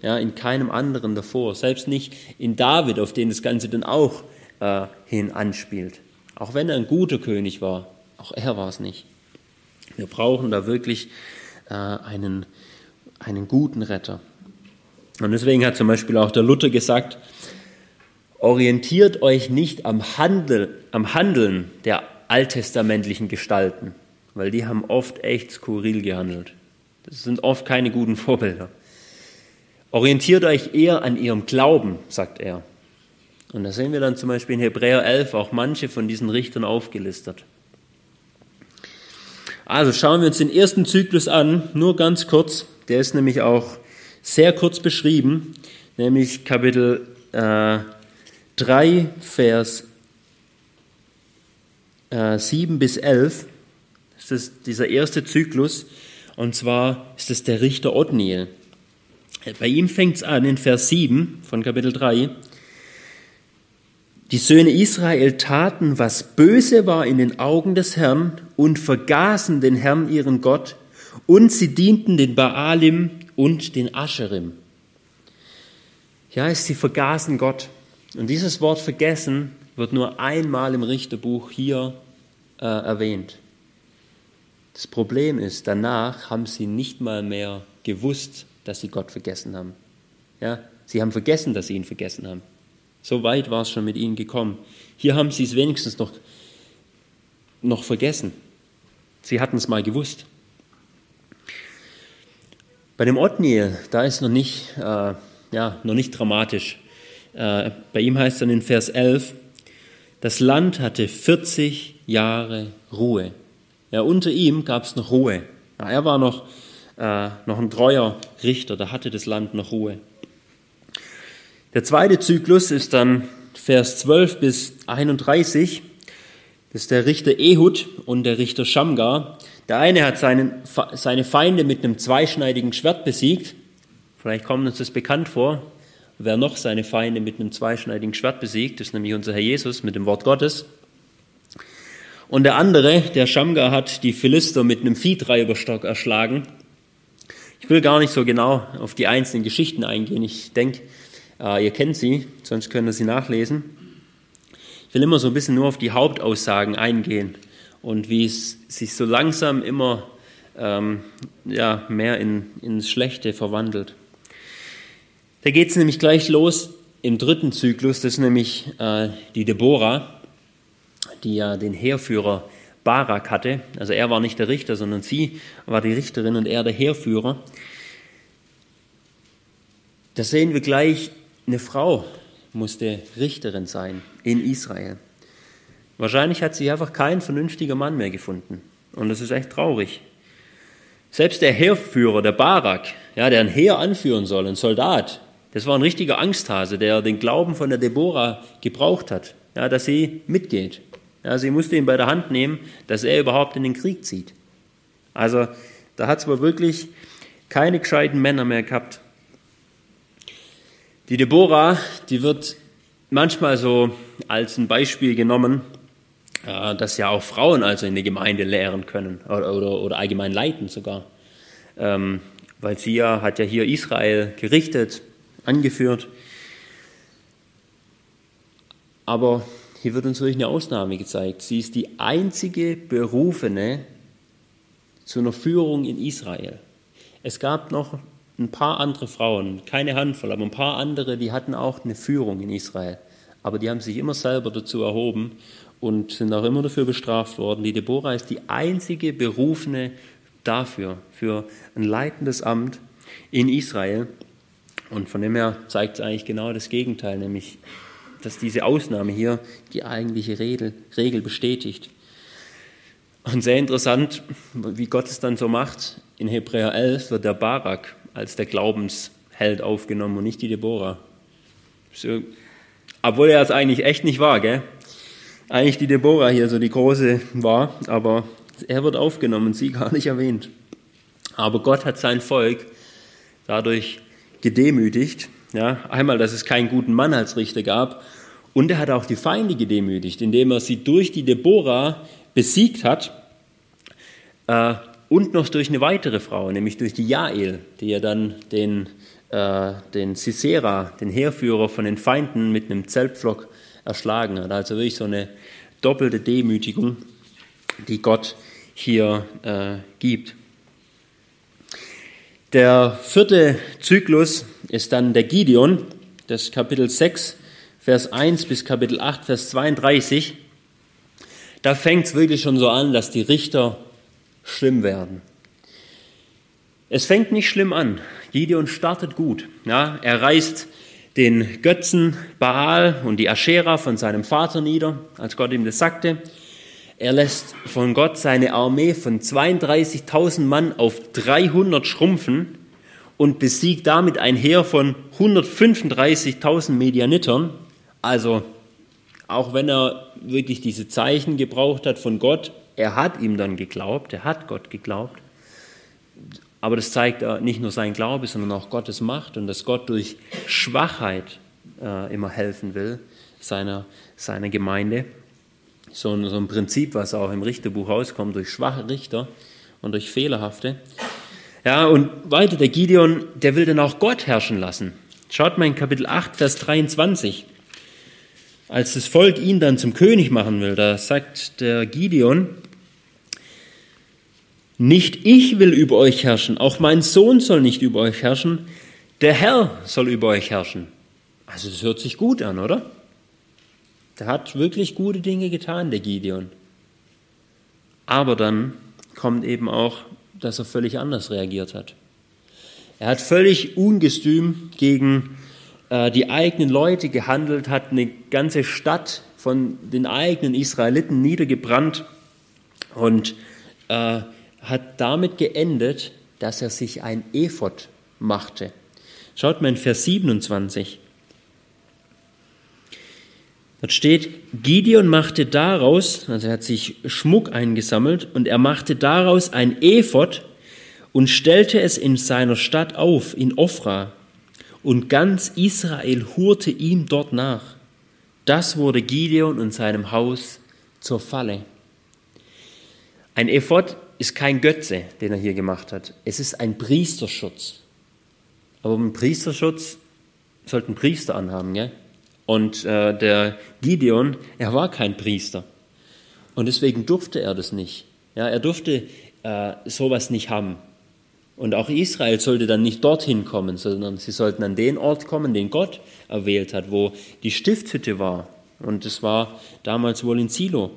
Ja, in keinem anderen davor. Selbst nicht in David, auf den das Ganze dann auch äh, hin anspielt. Auch wenn er ein guter König war, auch er war es nicht. Wir brauchen da wirklich äh, einen, einen guten Retter. Und deswegen hat zum Beispiel auch der Luther gesagt, orientiert euch nicht am, Handel, am Handeln der alttestamentlichen Gestalten, weil die haben oft echt skurril gehandelt. Das sind oft keine guten Vorbilder. Orientiert euch eher an ihrem Glauben, sagt er. Und da sehen wir dann zum Beispiel in Hebräer 11 auch manche von diesen Richtern aufgelistet. Also schauen wir uns den ersten Zyklus an, nur ganz kurz. Der ist nämlich auch sehr kurz beschrieben, nämlich Kapitel äh, 3, Vers äh, 7 bis 11. Das ist dieser erste Zyklus. Und zwar ist es der Richter Othniel. Bei ihm fängt es an in Vers 7 von Kapitel 3. Die Söhne Israel taten, was böse war in den Augen des Herrn und vergaßen den Herrn ihren Gott und sie dienten den Baalim und den Ascherim. Ja, sie vergaßen Gott. Und dieses Wort vergessen wird nur einmal im Richterbuch hier äh, erwähnt. Das Problem ist, danach haben sie nicht mal mehr gewusst, dass sie Gott vergessen haben. Ja, sie haben vergessen, dass sie ihn vergessen haben. So weit war es schon mit ihnen gekommen. Hier haben sie es wenigstens noch, noch vergessen. Sie hatten es mal gewusst. Bei dem Othniel, da ist noch nicht, äh, ja, noch nicht dramatisch. Äh, bei ihm heißt es dann in Vers 11, das Land hatte 40 Jahre Ruhe. Ja, unter ihm gab es noch Ruhe. Ja, er war noch, äh, noch ein treuer Richter, da hatte das Land noch Ruhe. Der zweite Zyklus ist dann Vers 12 bis 31. Das ist der Richter Ehud und der Richter Shamgar. Der eine hat seinen, seine Feinde mit einem zweischneidigen Schwert besiegt. Vielleicht kommt uns das bekannt vor. Wer noch seine Feinde mit einem zweischneidigen Schwert besiegt, ist nämlich unser Herr Jesus mit dem Wort Gottes. Und der andere, der Shamgar, hat die Philister mit einem Viehtreiberstock erschlagen. Ich will gar nicht so genau auf die einzelnen Geschichten eingehen. Ich denke, äh, ihr kennt sie, sonst könnt ihr sie nachlesen. Ich will immer so ein bisschen nur auf die Hauptaussagen eingehen und wie es sich so langsam immer ähm, ja, mehr in, ins Schlechte verwandelt. Da geht es nämlich gleich los im dritten Zyklus, das ist nämlich äh, die Deborah, die ja den Heerführer Barak hatte. Also er war nicht der Richter, sondern sie war die Richterin und er der Heerführer. Da sehen wir gleich eine Frau musste Richterin sein in Israel. Wahrscheinlich hat sie einfach kein vernünftiger Mann mehr gefunden. Und das ist echt traurig. Selbst der Heerführer, der Barak, ja, der ein Heer anführen soll, ein Soldat, das war ein richtiger Angsthase, der den Glauben von der Deborah gebraucht hat, ja, dass sie mitgeht. Ja, sie musste ihn bei der Hand nehmen, dass er überhaupt in den Krieg zieht. Also da hat es wohl wirklich keine gescheiten Männer mehr gehabt. Die Deborah, die wird manchmal so als ein Beispiel genommen, äh, dass ja auch Frauen also in der Gemeinde lehren können oder, oder, oder allgemein leiten sogar. Ähm, weil sie ja hat ja hier Israel gerichtet, angeführt. Aber hier wird uns wirklich eine Ausnahme gezeigt. Sie ist die einzige Berufene zu einer Führung in Israel. Es gab noch ein paar andere Frauen, keine Handvoll, aber ein paar andere, die hatten auch eine Führung in Israel. Aber die haben sich immer selber dazu erhoben und sind auch immer dafür bestraft worden. Die Deborah ist die einzige Berufene dafür, für ein leitendes Amt in Israel. Und von dem her zeigt es eigentlich genau das Gegenteil, nämlich, dass diese Ausnahme hier die eigentliche Regel, Regel bestätigt. Und sehr interessant, wie Gott es dann so macht. In Hebräer 11 wird der Barak als der Glaubensheld aufgenommen und nicht die Deborah. So, obwohl er es eigentlich echt nicht war, gell? Eigentlich die Deborah hier so die große war, aber er wird aufgenommen, sie gar nicht erwähnt. Aber Gott hat sein Volk dadurch gedemütigt. Ja, einmal, dass es keinen guten Mann als Richter gab und er hat auch die Feinde gedemütigt, indem er sie durch die Deborah besiegt hat. Äh, und noch durch eine weitere Frau, nämlich durch die Jael, die ja dann den, äh, den Sisera, den Heerführer von den Feinden, mit einem Zeltpflock erschlagen hat. Also wirklich so eine doppelte Demütigung, die Gott hier äh, gibt. Der vierte Zyklus ist dann der Gideon, das Kapitel 6, Vers 1 bis Kapitel 8, Vers 32. Da fängt es wirklich schon so an, dass die Richter schlimm werden. Es fängt nicht schlimm an. Gideon startet gut. Ja, er reißt den Götzen Baal und die Aschera von seinem Vater nieder, als Gott ihm das sagte. Er lässt von Gott seine Armee von 32.000 Mann auf 300 schrumpfen und besiegt damit ein Heer von 135.000 Medianitern. Also, auch wenn er wirklich diese Zeichen gebraucht hat von Gott, er hat ihm dann geglaubt, er hat Gott geglaubt. Aber das zeigt nicht nur sein Glaube, sondern auch Gottes Macht und dass Gott durch Schwachheit äh, immer helfen will, seiner, seiner Gemeinde. So ein, so ein Prinzip, was auch im Richterbuch rauskommt, durch schwache Richter und durch fehlerhafte. Ja, und weiter, der Gideon, der will dann auch Gott herrschen lassen. Schaut mal in Kapitel 8, Vers 23. Als das Volk ihn dann zum König machen will, da sagt der Gideon, nicht ich will über euch herrschen, auch mein Sohn soll nicht über euch herrschen, der Herr soll über euch herrschen. Also das hört sich gut an, oder? Der hat wirklich gute Dinge getan, der Gideon. Aber dann kommt eben auch, dass er völlig anders reagiert hat. Er hat völlig ungestüm gegen äh, die eigenen Leute gehandelt, hat eine ganze Stadt von den eigenen Israeliten niedergebrannt und äh, hat damit geendet, dass er sich ein Ephod machte. Schaut mal in Vers 27. Dort steht, Gideon machte daraus, also er hat sich Schmuck eingesammelt und er machte daraus ein Ephod und stellte es in seiner Stadt auf, in Ophra. Und ganz Israel hurte ihm dort nach. Das wurde Gideon und seinem Haus zur Falle. Ein Ephod ist kein Götze, den er hier gemacht hat. Es ist ein Priesterschutz. Aber einen Priesterschutz sollten Priester anhaben, gell? Und äh, der Gideon, er war kein Priester. Und deswegen durfte er das nicht. Ja, er durfte äh, sowas nicht haben. Und auch Israel sollte dann nicht dorthin kommen, sondern sie sollten an den Ort kommen, den Gott erwählt hat, wo die Stiftshütte war. Und das war damals wohl in Silo.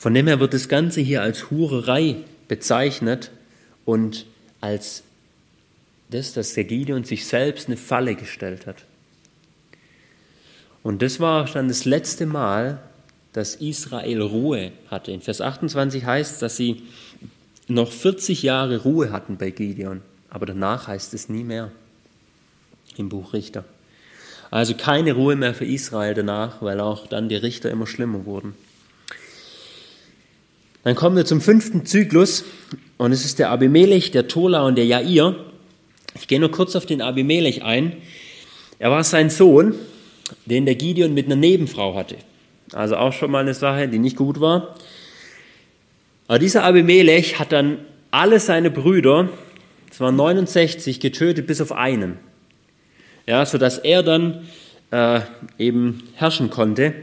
Von dem her wird das Ganze hier als Hurerei bezeichnet und als das, dass der Gideon sich selbst eine Falle gestellt hat. Und das war dann das letzte Mal, dass Israel Ruhe hatte. In Vers 28 heißt, dass sie noch 40 Jahre Ruhe hatten bei Gideon, aber danach heißt es nie mehr im Buch Richter. Also keine Ruhe mehr für Israel danach, weil auch dann die Richter immer schlimmer wurden. Dann kommen wir zum fünften Zyklus und es ist der Abimelech, der Tola und der Jair. Ich gehe nur kurz auf den Abimelech ein. Er war sein Sohn, den der Gideon mit einer Nebenfrau hatte. Also auch schon mal eine Sache, die nicht gut war. Aber dieser Abimelech hat dann alle seine Brüder, es waren 69, getötet bis auf einen. Ja, sodass er dann äh, eben herrschen konnte.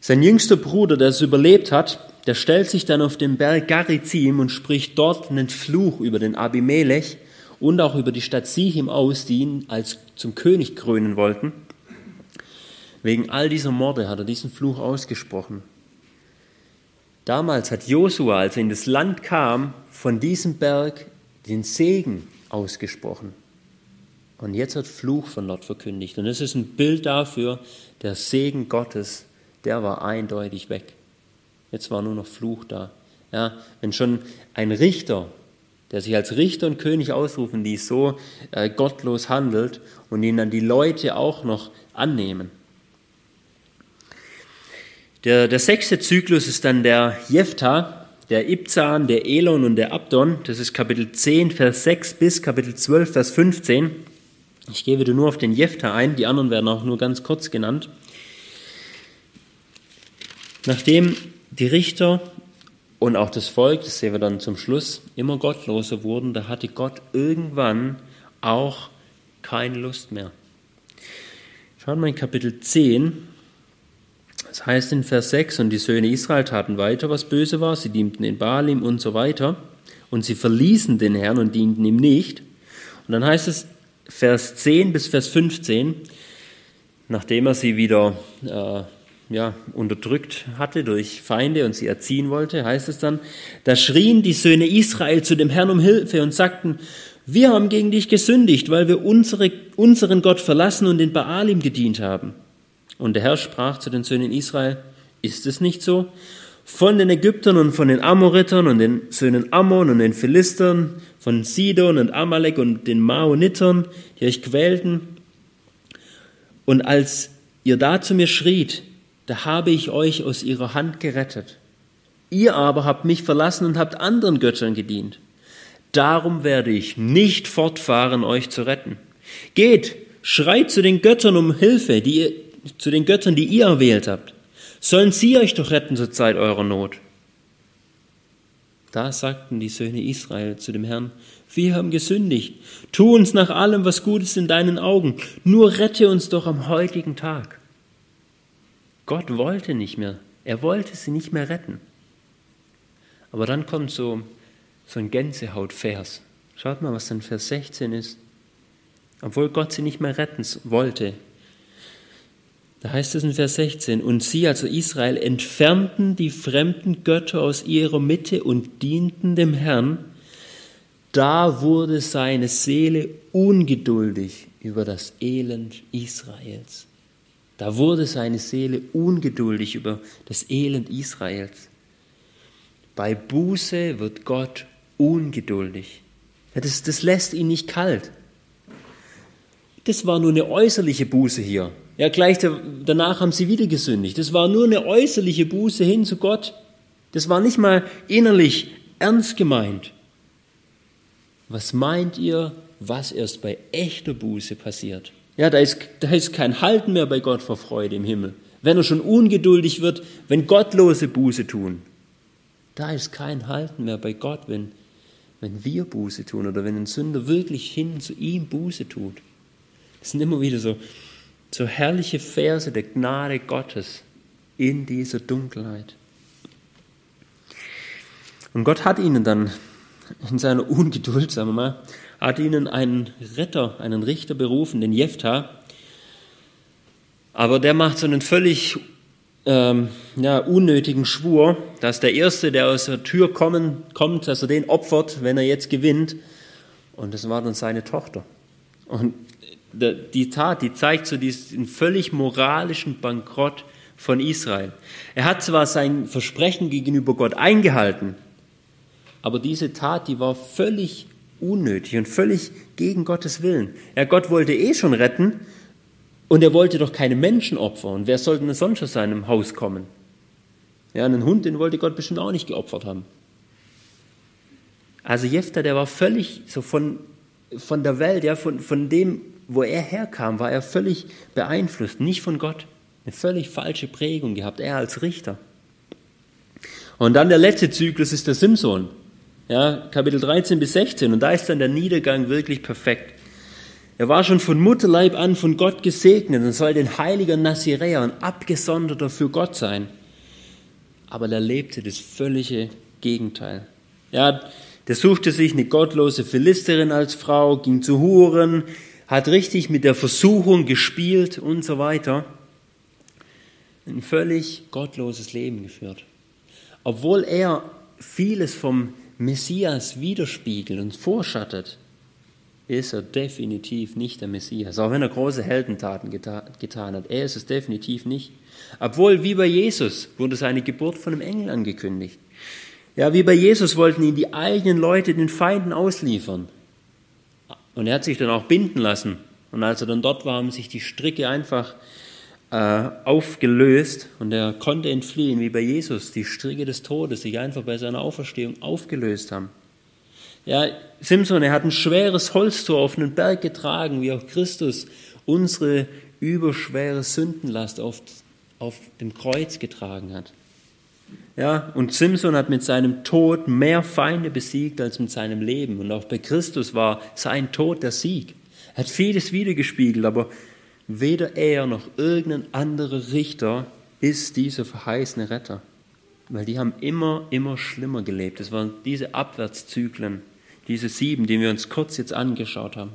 Sein jüngster Bruder, der es überlebt hat, der stellt sich dann auf den Berg Garizim und spricht dort einen Fluch über den Abimelech und auch über die Stadt Sihim aus, die ihn als zum König krönen wollten. Wegen all dieser Morde hat er diesen Fluch ausgesprochen. Damals hat Josua, als er in das Land kam, von diesem Berg den Segen ausgesprochen. Und jetzt hat Fluch von dort verkündigt. Und es ist ein Bild dafür, der Segen Gottes, der war eindeutig weg. Jetzt war nur noch Fluch da. Ja, wenn schon ein Richter, der sich als Richter und König ausrufen ließ, so äh, gottlos handelt und ihn dann die Leute auch noch annehmen. Der, der sechste Zyklus ist dann der Jephthah, der Ibzan, der Elon und der Abdon. Das ist Kapitel 10, Vers 6 bis Kapitel 12, Vers 15. Ich gehe wieder nur auf den Jephthah ein, die anderen werden auch nur ganz kurz genannt. Nachdem die Richter und auch das Volk, das sehen wir dann zum Schluss, immer gottloser wurden, da hatte Gott irgendwann auch keine Lust mehr. Schauen wir in Kapitel 10. Das heißt in Vers 6, und die Söhne Israel taten weiter, was böse war, sie dienten in Baalim und so weiter, und sie verließen den Herrn und dienten ihm nicht. Und dann heißt es Vers 10 bis Vers 15, nachdem er sie wieder äh, ja, unterdrückt hatte durch Feinde und sie erziehen wollte, heißt es dann, da schrien die Söhne Israel zu dem Herrn um Hilfe und sagten, wir haben gegen dich gesündigt, weil wir unsere, unseren Gott verlassen und den Baalim gedient haben. Und der Herr sprach zu den Söhnen Israel, ist es nicht so? Von den Ägyptern und von den Amoritern und den Söhnen Ammon und den Philistern, von Sidon und Amalek und den Maonitern, die euch quälten. Und als ihr da zu mir schriet, da habe ich euch aus ihrer Hand gerettet. Ihr aber habt mich verlassen und habt anderen Göttern gedient. Darum werde ich nicht fortfahren, euch zu retten. Geht, schreit zu den Göttern um Hilfe, die ihr, zu den Göttern, die ihr erwählt habt. Sollen sie euch doch retten zur Zeit eurer Not? Da sagten die Söhne Israel zu dem Herrn, wir haben gesündigt. Tu uns nach allem, was gut ist in deinen Augen. Nur rette uns doch am heutigen Tag. Gott wollte nicht mehr. Er wollte sie nicht mehr retten. Aber dann kommt so, so ein Gänsehaut-Vers. Schaut mal, was dann Vers 16 ist. Obwohl Gott sie nicht mehr retten wollte. Da heißt es in Vers 16, und sie, also Israel, entfernten die fremden Götter aus ihrer Mitte und dienten dem Herrn da wurde seine Seele ungeduldig über das Elend Israels. Da wurde seine Seele ungeduldig über das Elend Israels. Bei Buße wird Gott ungeduldig. Das, das lässt ihn nicht kalt. Das war nur eine äußerliche Buße hier. Ja, gleich danach haben sie wieder gesündigt. Das war nur eine äußerliche Buße hin zu Gott. Das war nicht mal innerlich ernst gemeint. Was meint ihr, was erst bei echter Buße passiert? Ja, da ist, da ist kein Halten mehr bei Gott vor Freude im Himmel. Wenn er schon ungeduldig wird, wenn Gottlose Buße tun, da ist kein Halten mehr bei Gott, wenn, wenn wir Buße tun oder wenn ein Sünder wirklich hin zu ihm Buße tut. Das sind immer wieder so, so herrliche Verse der Gnade Gottes in dieser Dunkelheit. Und Gott hat ihnen dann in seiner Ungeduld, sagen wir mal, hat ihnen einen Retter, einen Richter berufen, den Jephthah. Aber der macht so einen völlig ähm, ja, unnötigen Schwur, dass der Erste, der aus der Tür kommen, kommt, dass er den opfert, wenn er jetzt gewinnt. Und das war dann seine Tochter. Und die Tat, die zeigt so diesen völlig moralischen Bankrott von Israel. Er hat zwar sein Versprechen gegenüber Gott eingehalten, aber diese Tat, die war völlig unnötig und völlig gegen Gottes Willen. Ja, Gott wollte eh schon retten und er wollte doch keine Menschen opfern. Wer sollte denn sonst aus seinem Haus kommen? Ja, einen Hund, den wollte Gott bestimmt auch nicht geopfert haben. Also Jephthah, der war völlig so von, von der Welt, ja, von, von dem, wo er herkam, war er völlig beeinflusst, nicht von Gott. Eine völlig falsche Prägung gehabt, er als Richter. Und dann der letzte Zyklus ist der Simson ja, Kapitel 13 bis 16. Und da ist dann der Niedergang wirklich perfekt. Er war schon von Mutterleib an von Gott gesegnet und sollte ein heiliger Naziräer, ein Abgesonderter für Gott sein. Aber er lebte das völlige Gegenteil. Ja, der suchte sich eine gottlose Philisterin als Frau, ging zu Huren, hat richtig mit der Versuchung gespielt und so weiter. Ein völlig gottloses Leben geführt. Obwohl er vieles vom Messias widerspiegelt und vorschattet, ist er definitiv nicht der Messias. Auch wenn er große Heldentaten getan hat, er ist es definitiv nicht. Obwohl, wie bei Jesus, wurde seine Geburt von einem Engel angekündigt. Ja, wie bei Jesus wollten ihn die eigenen Leute den Feinden ausliefern. Und er hat sich dann auch binden lassen. Und als er dann dort war, haben sich die Stricke einfach aufgelöst und er konnte entfliehen, wie bei Jesus, die Stricke des Todes sich einfach bei seiner Auferstehung aufgelöst haben. Ja, Simson, er hat ein schweres Holztor auf einen Berg getragen, wie auch Christus unsere überschwere Sündenlast auf, auf dem Kreuz getragen hat. Ja, und Simson hat mit seinem Tod mehr Feinde besiegt als mit seinem Leben. Und auch bei Christus war sein Tod der Sieg. Er hat vieles wiedergespiegelt, aber Weder er noch irgendein anderer Richter ist dieser verheißene Retter. Weil die haben immer, immer schlimmer gelebt. Es waren diese Abwärtszyklen, diese sieben, die wir uns kurz jetzt angeschaut haben.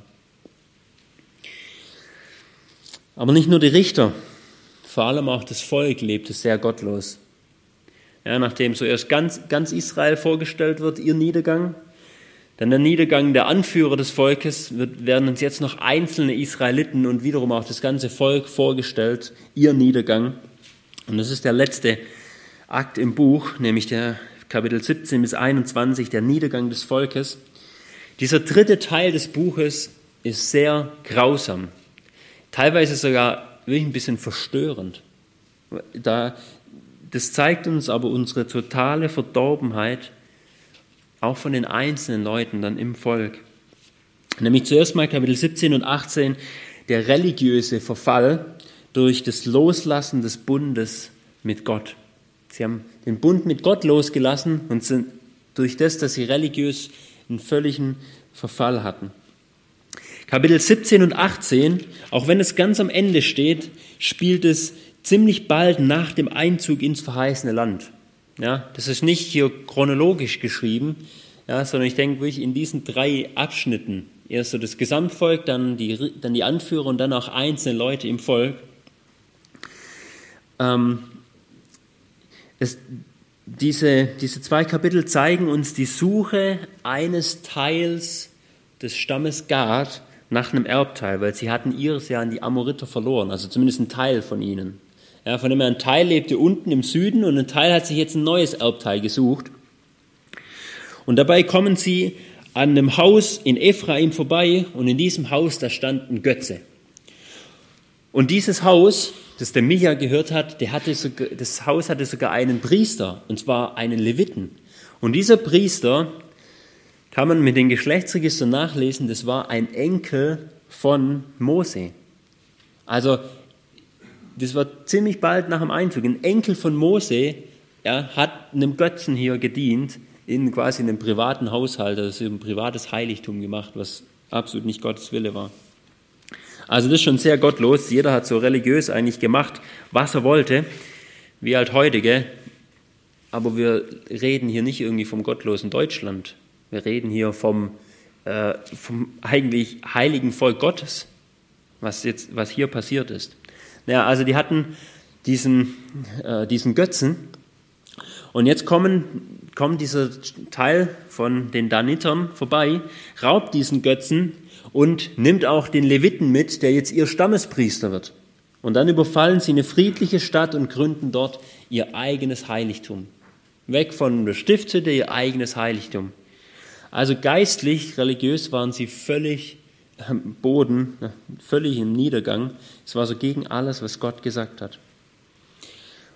Aber nicht nur die Richter, vor allem auch das Volk lebte sehr gottlos. Ja, nachdem zuerst ganz, ganz Israel vorgestellt wird, ihr Niedergang, dann der Niedergang der Anführer des Volkes wird, werden uns jetzt noch einzelne Israeliten und wiederum auch das ganze Volk vorgestellt, ihr Niedergang. Und das ist der letzte Akt im Buch, nämlich der Kapitel 17 bis 21, der Niedergang des Volkes. Dieser dritte Teil des Buches ist sehr grausam, teilweise sogar wirklich ein bisschen verstörend. Da, das zeigt uns aber unsere totale Verdorbenheit auch von den einzelnen Leuten dann im Volk. Nämlich zuerst mal Kapitel 17 und 18, der religiöse Verfall, durch das Loslassen des Bundes mit Gott. Sie haben den Bund mit Gott losgelassen und sind durch das, dass sie religiös einen völligen Verfall hatten. Kapitel 17 und 18, auch wenn es ganz am Ende steht, spielt es ziemlich bald nach dem Einzug ins verheißene Land. Ja, das ist nicht hier chronologisch geschrieben, ja, sondern ich denke wirklich in diesen drei Abschnitten. Erst so das Gesamtvolk, dann die, dann die Anführer und dann auch einzelne Leute im Volk. Ähm, es, diese, diese zwei Kapitel zeigen uns die Suche eines Teils des Stammes Gad nach einem Erbteil, weil sie hatten ihres ja an die Amoriter verloren, also zumindest ein Teil von ihnen. Ja, von dem her ein Teil lebte unten im Süden und ein Teil hat sich jetzt ein neues Erbteil gesucht. Und dabei kommen sie an einem Haus in Ephraim vorbei und in diesem Haus, da stand ein Götze. Und dieses Haus, das der Micha gehört hat, der hatte sogar, das Haus hatte sogar einen Priester, und zwar einen Leviten. Und dieser Priester, kann man mit den Geschlechtsregistern nachlesen, das war ein Enkel von Mose. Also, das war ziemlich bald nach dem Einzug. Ein Enkel von Mose ja, hat einem Götzen hier gedient, in quasi einem privaten Haushalt, also ein privates Heiligtum gemacht, was absolut nicht Gottes Wille war. Also das ist schon sehr gottlos. Jeder hat so religiös eigentlich gemacht, was er wollte, wie halt heute, gell? Aber wir reden hier nicht irgendwie vom gottlosen Deutschland. Wir reden hier vom, äh, vom eigentlich heiligen Volk Gottes, was, jetzt, was hier passiert ist. Naja, also die hatten diesen, äh, diesen Götzen und jetzt kommen, kommt dieser Teil von den Danitern vorbei, raubt diesen Götzen und nimmt auch den Leviten mit, der jetzt ihr Stammespriester wird. Und dann überfallen sie eine friedliche Stadt und gründen dort ihr eigenes Heiligtum. Weg von der Stiftshütte, ihr eigenes Heiligtum. Also geistlich, religiös waren sie völlig am Boden, völlig im Niedergang. Es war so gegen alles, was Gott gesagt hat.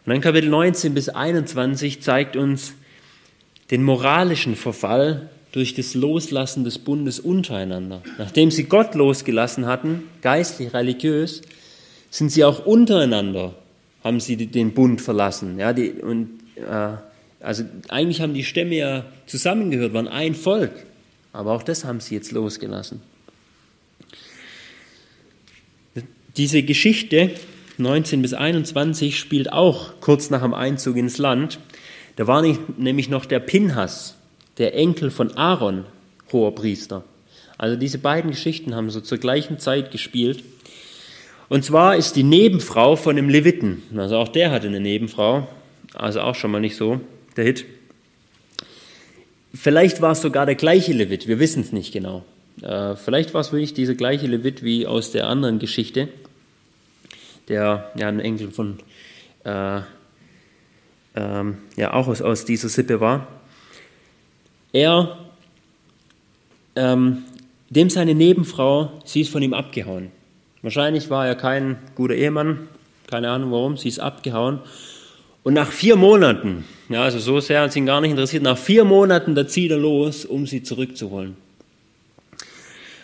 Und dann Kapitel 19 bis 21 zeigt uns den moralischen Verfall durch das Loslassen des Bundes untereinander. Nachdem sie Gott losgelassen hatten, geistlich, religiös, sind sie auch untereinander, haben sie den Bund verlassen. Ja, die, und äh, also eigentlich haben die Stämme ja zusammengehört, waren ein Volk. Aber auch das haben sie jetzt losgelassen. Diese Geschichte 19 bis 21 spielt auch kurz nach dem Einzug ins Land. Da war nämlich noch der Pinhas, der Enkel von Aaron, hoher Priester. Also diese beiden Geschichten haben so zur gleichen Zeit gespielt. Und zwar ist die Nebenfrau von dem Leviten, also auch der hatte eine Nebenfrau, also auch schon mal nicht so der Hit. Vielleicht war es sogar der gleiche Levit, wir wissen es nicht genau. Äh, vielleicht war es wirklich dieser gleiche Levit wie aus der anderen Geschichte, der ja ein Enkel von, äh, ähm, ja auch aus, aus dieser Sippe war. Er, ähm, dem seine Nebenfrau, sie ist von ihm abgehauen. Wahrscheinlich war er kein guter Ehemann, keine Ahnung warum, sie ist abgehauen. Und nach vier Monaten, ja, also so sehr hat sie ihn gar nicht interessiert, nach vier Monaten, da zieht er los, um sie zurückzuholen.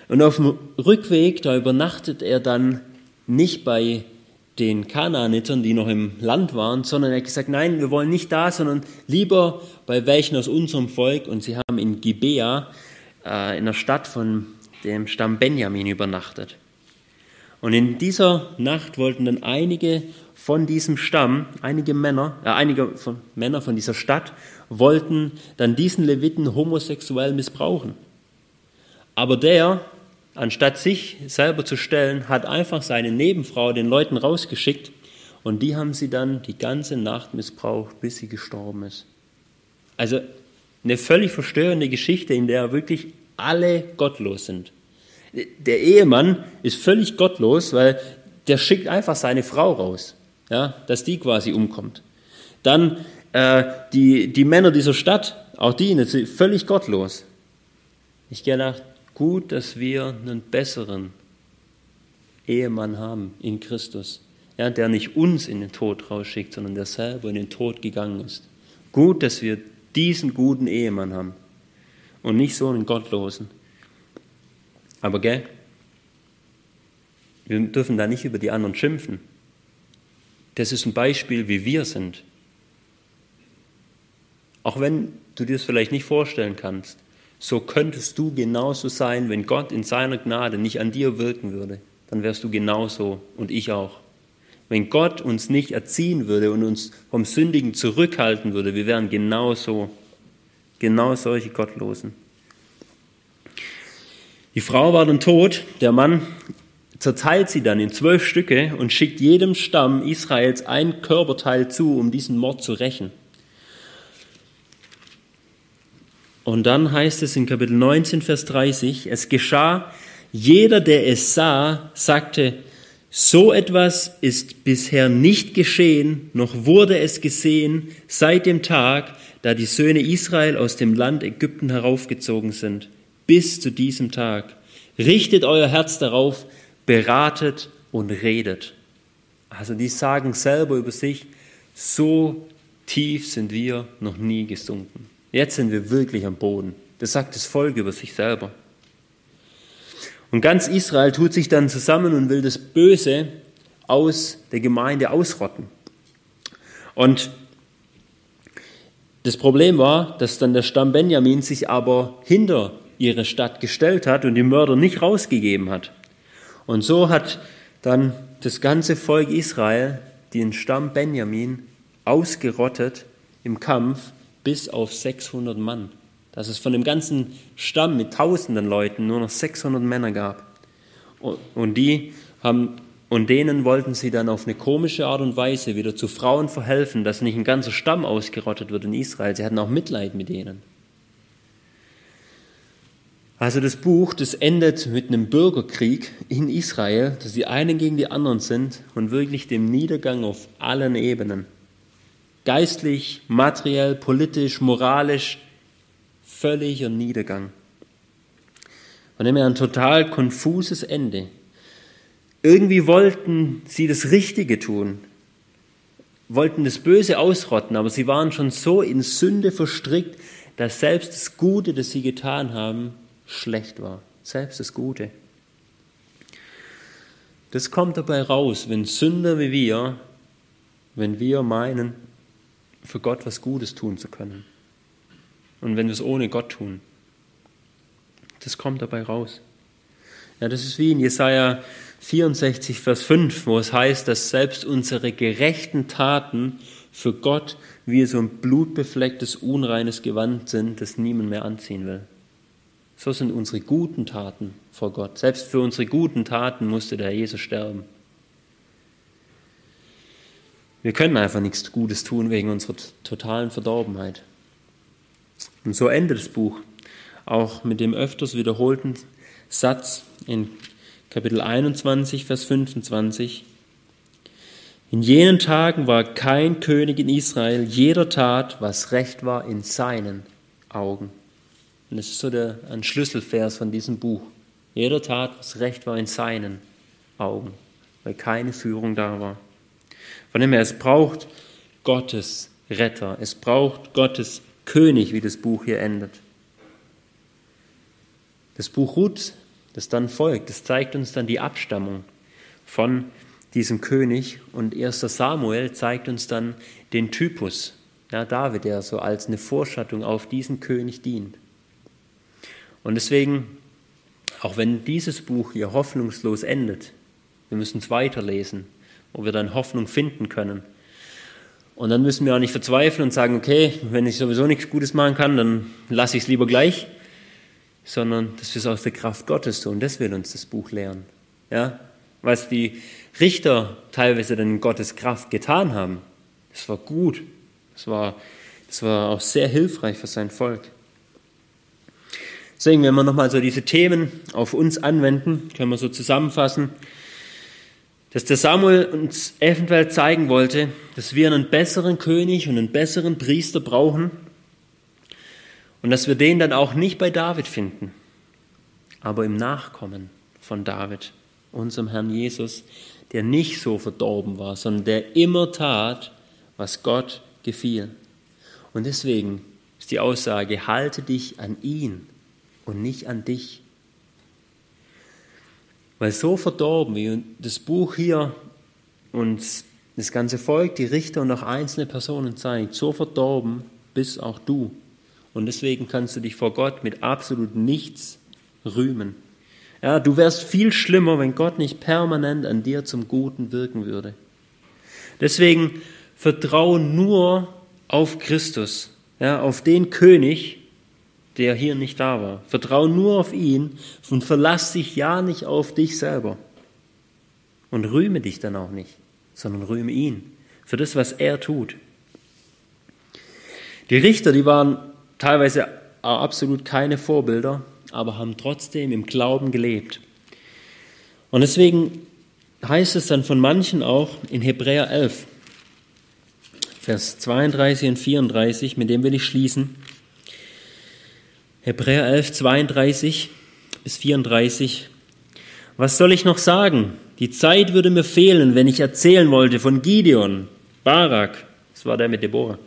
Und auf dem Rückweg, da übernachtet er dann nicht bei den Kanaanitern, die noch im Land waren, sondern er hat gesagt, nein, wir wollen nicht da, sondern lieber bei welchen aus unserem Volk. Und sie haben in Gibea, äh, in der Stadt von dem Stamm Benjamin, übernachtet. Und in dieser Nacht wollten dann einige von diesem Stamm, einige Männer, äh, einige von, Männer von dieser Stadt wollten dann diesen Leviten homosexuell missbrauchen. Aber der, anstatt sich selber zu stellen, hat einfach seine Nebenfrau den Leuten rausgeschickt und die haben sie dann die ganze Nacht missbraucht, bis sie gestorben ist. Also eine völlig verstörende Geschichte, in der wirklich alle gottlos sind. Der Ehemann ist völlig gottlos, weil der schickt einfach seine Frau raus ja, dass die quasi umkommt. Dann äh, die, die Männer dieser Stadt, auch die sind völlig gottlos. Ich gedacht, gut, dass wir einen besseren Ehemann haben in Christus, ja, der nicht uns in den Tod rausschickt, sondern der selber in den Tod gegangen ist. Gut, dass wir diesen guten Ehemann haben und nicht so einen gottlosen. Aber gell, wir dürfen da nicht über die anderen schimpfen. das ist ein Beispiel, wie wir sind. Auch wenn du dir das vielleicht nicht vorstellen kannst, so könntest du genauso sein, wenn Gott in seiner Gnade nicht an dir wirken würde. Dann wärst du genauso und ich auch. Wenn Gott uns nicht erziehen würde und uns vom Sündigen zurückhalten würde, wir wären genauso, genau solche Gottlosen. Die Frau war dann tot, der Mann zerteilt sie dann in zwölf Stücke und schickt jedem Stamm Israels ein Körperteil zu, um diesen Mord zu rächen. Und dann heißt es in Kapitel 19, Vers 30, es geschah, jeder, der es sah, sagte, so etwas ist bisher nicht geschehen, noch wurde es gesehen seit dem Tag, da die Söhne Israel aus dem Land Ägypten heraufgezogen sind, bis zu diesem Tag. Richtet euer Herz darauf, beratet und redet. Also die sagen selber über sich, so tief sind wir noch nie gesunken. Jetzt sind wir wirklich am Boden. Das sagt das Volk über sich selber. Und ganz Israel tut sich dann zusammen und will das Böse aus der Gemeinde ausrotten. Und das Problem war, dass dann der Stamm Benjamin sich aber hinter ihre Stadt gestellt hat und die Mörder nicht rausgegeben hat. Und so hat dann das ganze Volk Israel den Stamm Benjamin ausgerottet im Kampf bis auf 600 Mann. Dass es von dem ganzen Stamm mit tausenden Leuten nur noch 600 Männer gab. Und die haben und denen wollten sie dann auf eine komische Art und Weise wieder zu Frauen verhelfen, dass nicht ein ganzer Stamm ausgerottet wird in Israel. Sie hatten auch Mitleid mit denen. Also das Buch, das endet mit einem Bürgerkrieg in Israel, dass die einen gegen die anderen sind und wirklich dem Niedergang auf allen Ebenen geistlich, materiell, politisch, moralisch völliger Niedergang. Von dem her ein total konfuses Ende. Irgendwie wollten sie das Richtige tun, wollten das Böse ausrotten, aber sie waren schon so in Sünde verstrickt, dass selbst das Gute, das sie getan haben, schlecht war. Selbst das Gute. Das kommt dabei raus, wenn Sünder wie wir, wenn wir meinen, für Gott was Gutes tun zu können. Und wenn wir es ohne Gott tun, das kommt dabei raus. Ja, das ist wie in Jesaja 64, Vers 5, wo es heißt, dass selbst unsere gerechten Taten für Gott wie so ein blutbeflecktes, unreines Gewand sind, das niemand mehr anziehen will. So sind unsere guten Taten vor Gott. Selbst für unsere guten Taten musste der Jesus sterben. Wir können einfach nichts Gutes tun wegen unserer totalen Verdorbenheit. Und so endet das Buch auch mit dem öfters wiederholten Satz in Kapitel 21, Vers 25. In jenen Tagen war kein König in Israel, jeder tat, was recht war in seinen Augen. Und das ist so der, ein Schlüsselvers von diesem Buch. Jeder tat, was recht war in seinen Augen, weil keine Führung da war. Von dem her, es braucht Gottes Retter, es braucht Gottes König, wie das Buch hier endet. Das Buch Ruth, das dann folgt, das zeigt uns dann die Abstammung von diesem König und 1. Samuel zeigt uns dann den Typus, ja, David, der so als eine Vorschattung auf diesen König dient. Und deswegen, auch wenn dieses Buch hier hoffnungslos endet, wir müssen es weiterlesen, wo wir dann Hoffnung finden können. Und dann müssen wir auch nicht verzweifeln und sagen, okay, wenn ich sowieso nichts Gutes machen kann, dann lasse ich es lieber gleich, sondern wir es aus der Kraft Gottes tun. Das will uns das Buch lehren. Ja? Was die Richter teilweise dann in Gottes Kraft getan haben, das war gut. Das war, das war auch sehr hilfreich für sein Volk. Deswegen, wenn wir nochmal so diese Themen auf uns anwenden, können wir so zusammenfassen dass der Samuel uns eventuell zeigen wollte, dass wir einen besseren König und einen besseren Priester brauchen und dass wir den dann auch nicht bei David finden, aber im Nachkommen von David, unserem Herrn Jesus, der nicht so verdorben war, sondern der immer tat, was Gott gefiel. Und deswegen ist die Aussage, halte dich an ihn und nicht an dich. Weil so verdorben, wie das Buch hier uns das ganze Volk, die Richter und auch einzelne Personen zeigt, so verdorben bist auch du. Und deswegen kannst du dich vor Gott mit absolut nichts rühmen. Ja, du wärst viel schlimmer, wenn Gott nicht permanent an dir zum Guten wirken würde. Deswegen vertraue nur auf Christus, ja, auf den König, der hier nicht da war. Vertraue nur auf ihn und verlass dich ja nicht auf dich selber. Und rühme dich dann auch nicht, sondern rühme ihn für das, was er tut. Die Richter, die waren teilweise absolut keine Vorbilder, aber haben trotzdem im Glauben gelebt. Und deswegen heißt es dann von manchen auch in Hebräer 11, Vers 32 und 34, mit dem will ich schließen. Hebräer 11, 32 bis 34. Was soll ich noch sagen? Die Zeit würde mir fehlen, wenn ich erzählen wollte von Gideon, Barak, das war der mit Deborah,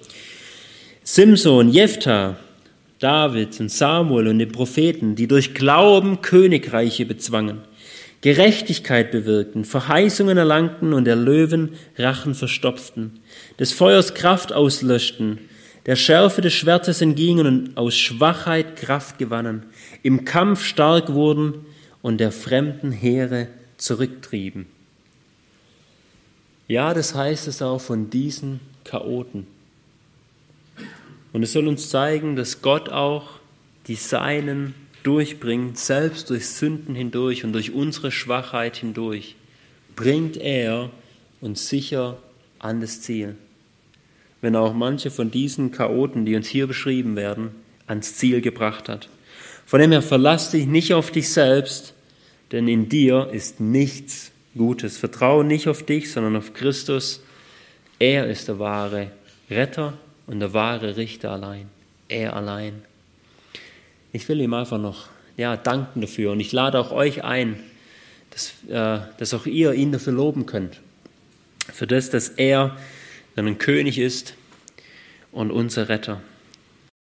Simson, Jephthah, David und Samuel und den Propheten, die durch Glauben Königreiche bezwangen, Gerechtigkeit bewirkten, Verheißungen erlangten und der Löwen Rachen verstopften, des Feuers Kraft auslöschten, der Schärfe des Schwertes entgingen und aus Schwachheit Kraft gewannen, im Kampf stark wurden und der fremden Heere zurücktrieben. Ja, das heißt es auch von diesen Chaoten. Und es soll uns zeigen, dass Gott auch die Seinen durchbringt, selbst durch Sünden hindurch und durch unsere Schwachheit hindurch, bringt er uns sicher an das Ziel. Wenn auch manche von diesen Chaoten, die uns hier beschrieben werden, ans Ziel gebracht hat. Von dem her verlass dich nicht auf dich selbst, denn in dir ist nichts Gutes. Vertraue nicht auf dich, sondern auf Christus. Er ist der wahre Retter und der wahre Richter allein. Er allein. Ich will ihm einfach noch ja, danken dafür und ich lade auch euch ein, dass, äh, dass auch ihr ihn dafür loben könnt. Für das, dass er ein König ist und unser Retter.